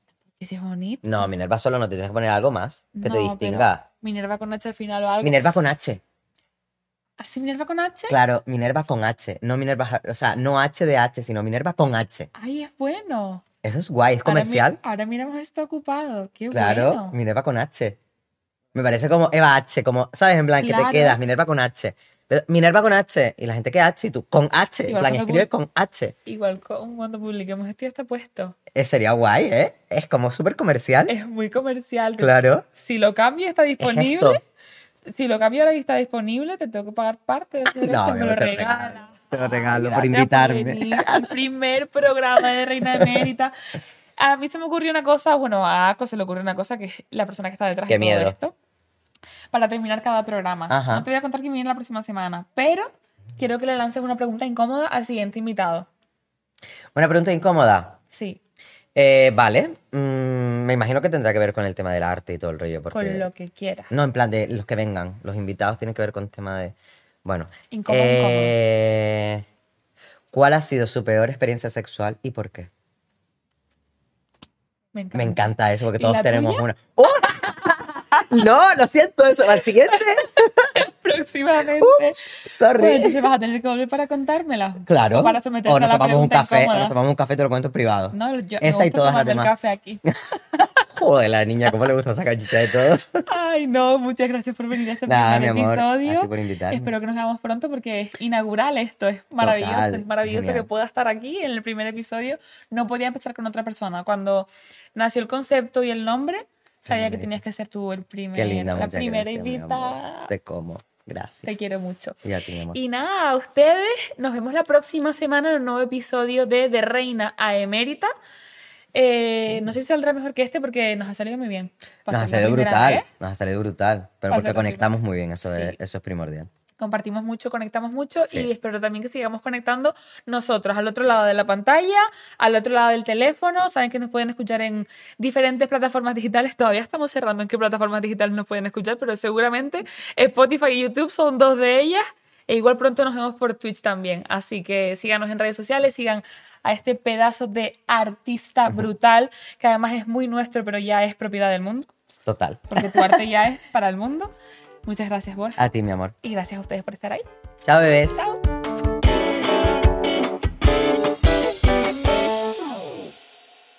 Speaker 1: Ese es bonito.
Speaker 2: No, Minerva solo no te tienes que poner algo más que te
Speaker 1: No, pero
Speaker 2: distinga.
Speaker 1: Minerva con H al final o algo.
Speaker 2: Minerva con H.
Speaker 1: ¿Así Minerva con H?
Speaker 2: Claro, Minerva con H. No Minerva, o sea, no H de H, sino Minerva con H.
Speaker 1: Ay, es bueno.
Speaker 2: Eso es guay, es
Speaker 1: Ahora mi-
Speaker 2: comercial.
Speaker 1: Ahora, mira, si está ocupado. Qué
Speaker 2: Claro,
Speaker 1: bueno.
Speaker 2: Minerva con H. Me parece como Eva H, como, ¿sabes? En plan, que
Speaker 1: Claro.
Speaker 2: te quedas Minerva con H. Minerva con H, y la gente que H, y tú con H, en plan,
Speaker 1: cuando
Speaker 2: escribe
Speaker 1: pu-
Speaker 2: con H.
Speaker 1: Igual con- cuando publiquemos esto ya está puesto.
Speaker 2: Eh, sería guay, ¿eh? Es como súper comercial.
Speaker 1: Es muy comercial.
Speaker 2: Claro.
Speaker 1: Si lo cambio está disponible,
Speaker 2: esto.
Speaker 1: si lo cambio ahora y está disponible, te tengo que pagar parte de ese derecho,
Speaker 2: No,
Speaker 1: me lo regala.
Speaker 2: regalo. Te lo regalo por
Speaker 1: Gracias
Speaker 2: invitarme.
Speaker 1: al primer programa de Reina Emérita. A mí se me ocurrió una cosa, bueno, a Ako se le ocurrió una cosa que es la persona que está detrás
Speaker 2: Qué
Speaker 1: de todo
Speaker 2: miedo.
Speaker 1: esto. Para terminar cada programa.
Speaker 2: Ajá.
Speaker 1: No te voy a contar quién viene la próxima semana, pero quiero que le lances una pregunta incómoda al siguiente invitado.
Speaker 2: Una pregunta incómoda.
Speaker 1: Sí,
Speaker 2: Eh, vale. Mm, me imagino que tendrá que ver con el tema del arte y todo el rollo. Porque...
Speaker 1: con lo que quieras.
Speaker 2: No, en plan de los que vengan. Los invitados tienen que ver con el tema de. Bueno.
Speaker 1: Incómodo,
Speaker 2: eh, ¿Cuál ha sido su peor experiencia sexual y por qué?
Speaker 1: Me encanta.
Speaker 2: Me encanta eso porque
Speaker 1: ¿Y
Speaker 2: todos tenemos
Speaker 1: tuya?
Speaker 2: una. ¡Oh! No, lo siento, eso. Al siguiente.
Speaker 1: Próximamente.
Speaker 2: Sorry.
Speaker 1: Pues entonces vas a tener que volver para contármela.
Speaker 2: Claro.
Speaker 1: O para someterte
Speaker 2: o
Speaker 1: a
Speaker 2: nos
Speaker 1: la
Speaker 2: tomamos un café, o nos tomamos un café te lo cuento en privado.
Speaker 1: No, yo me
Speaker 2: Esa y todas las demás.
Speaker 1: café aquí.
Speaker 2: Joder, la niña, ¿cómo le gusta sacar chicha de todo?
Speaker 1: Ay, no, muchas gracias por venir a este
Speaker 2: Nada,
Speaker 1: primer
Speaker 2: mi amor,
Speaker 1: episodio.
Speaker 2: a ti por invitarme.
Speaker 1: Espero que nos veamos pronto porque es inaugural esto, es maravilloso,
Speaker 2: Total,
Speaker 1: es maravilloso
Speaker 2: genial.
Speaker 1: que pueda estar aquí en el primer episodio. No podía empezar con otra persona. Cuando nació el concepto y el nombre, sabía que tenías que ser tú el primer,
Speaker 2: Qué linda,
Speaker 1: la primera invitada.
Speaker 2: Te como. Gracias.
Speaker 1: Te quiero mucho.
Speaker 2: Y a ti, mi amor.
Speaker 1: Y nada, a ustedes nos vemos la próxima semana en un nuevo episodio de De Reina a Emérita. Eh, no sé si saldrá mejor que este porque nos ha salido muy bien.
Speaker 2: Nos ha salido brutal. Nos ha salido brutal. Pero
Speaker 1: Va a
Speaker 2: porque
Speaker 1: ser la
Speaker 2: conectamos muy bien, eso, es,
Speaker 1: Sí.
Speaker 2: eso es primordial.
Speaker 1: Compartimos mucho, conectamos mucho
Speaker 2: Sí.
Speaker 1: y espero también que sigamos conectando nosotros al otro lado de la pantalla, al otro lado del teléfono. Saben que nos pueden escuchar en diferentes plataformas digitales. Todavía estamos cerrando en qué plataformas digitales nos pueden escuchar, pero seguramente Spotify y YouTube son dos de ellas. E igual pronto nos vemos por Twitch también. Así que síganos en redes sociales, sigan a este pedazo de artista brutal, que además es muy nuestro, pero ya es propiedad del mundo,
Speaker 2: Total.
Speaker 1: porque tu arte ya es para el mundo. Muchas gracias, Borja.
Speaker 2: A ti, mi amor.
Speaker 1: Y gracias a ustedes por estar ahí.
Speaker 2: Chao, bebés.
Speaker 1: Chao.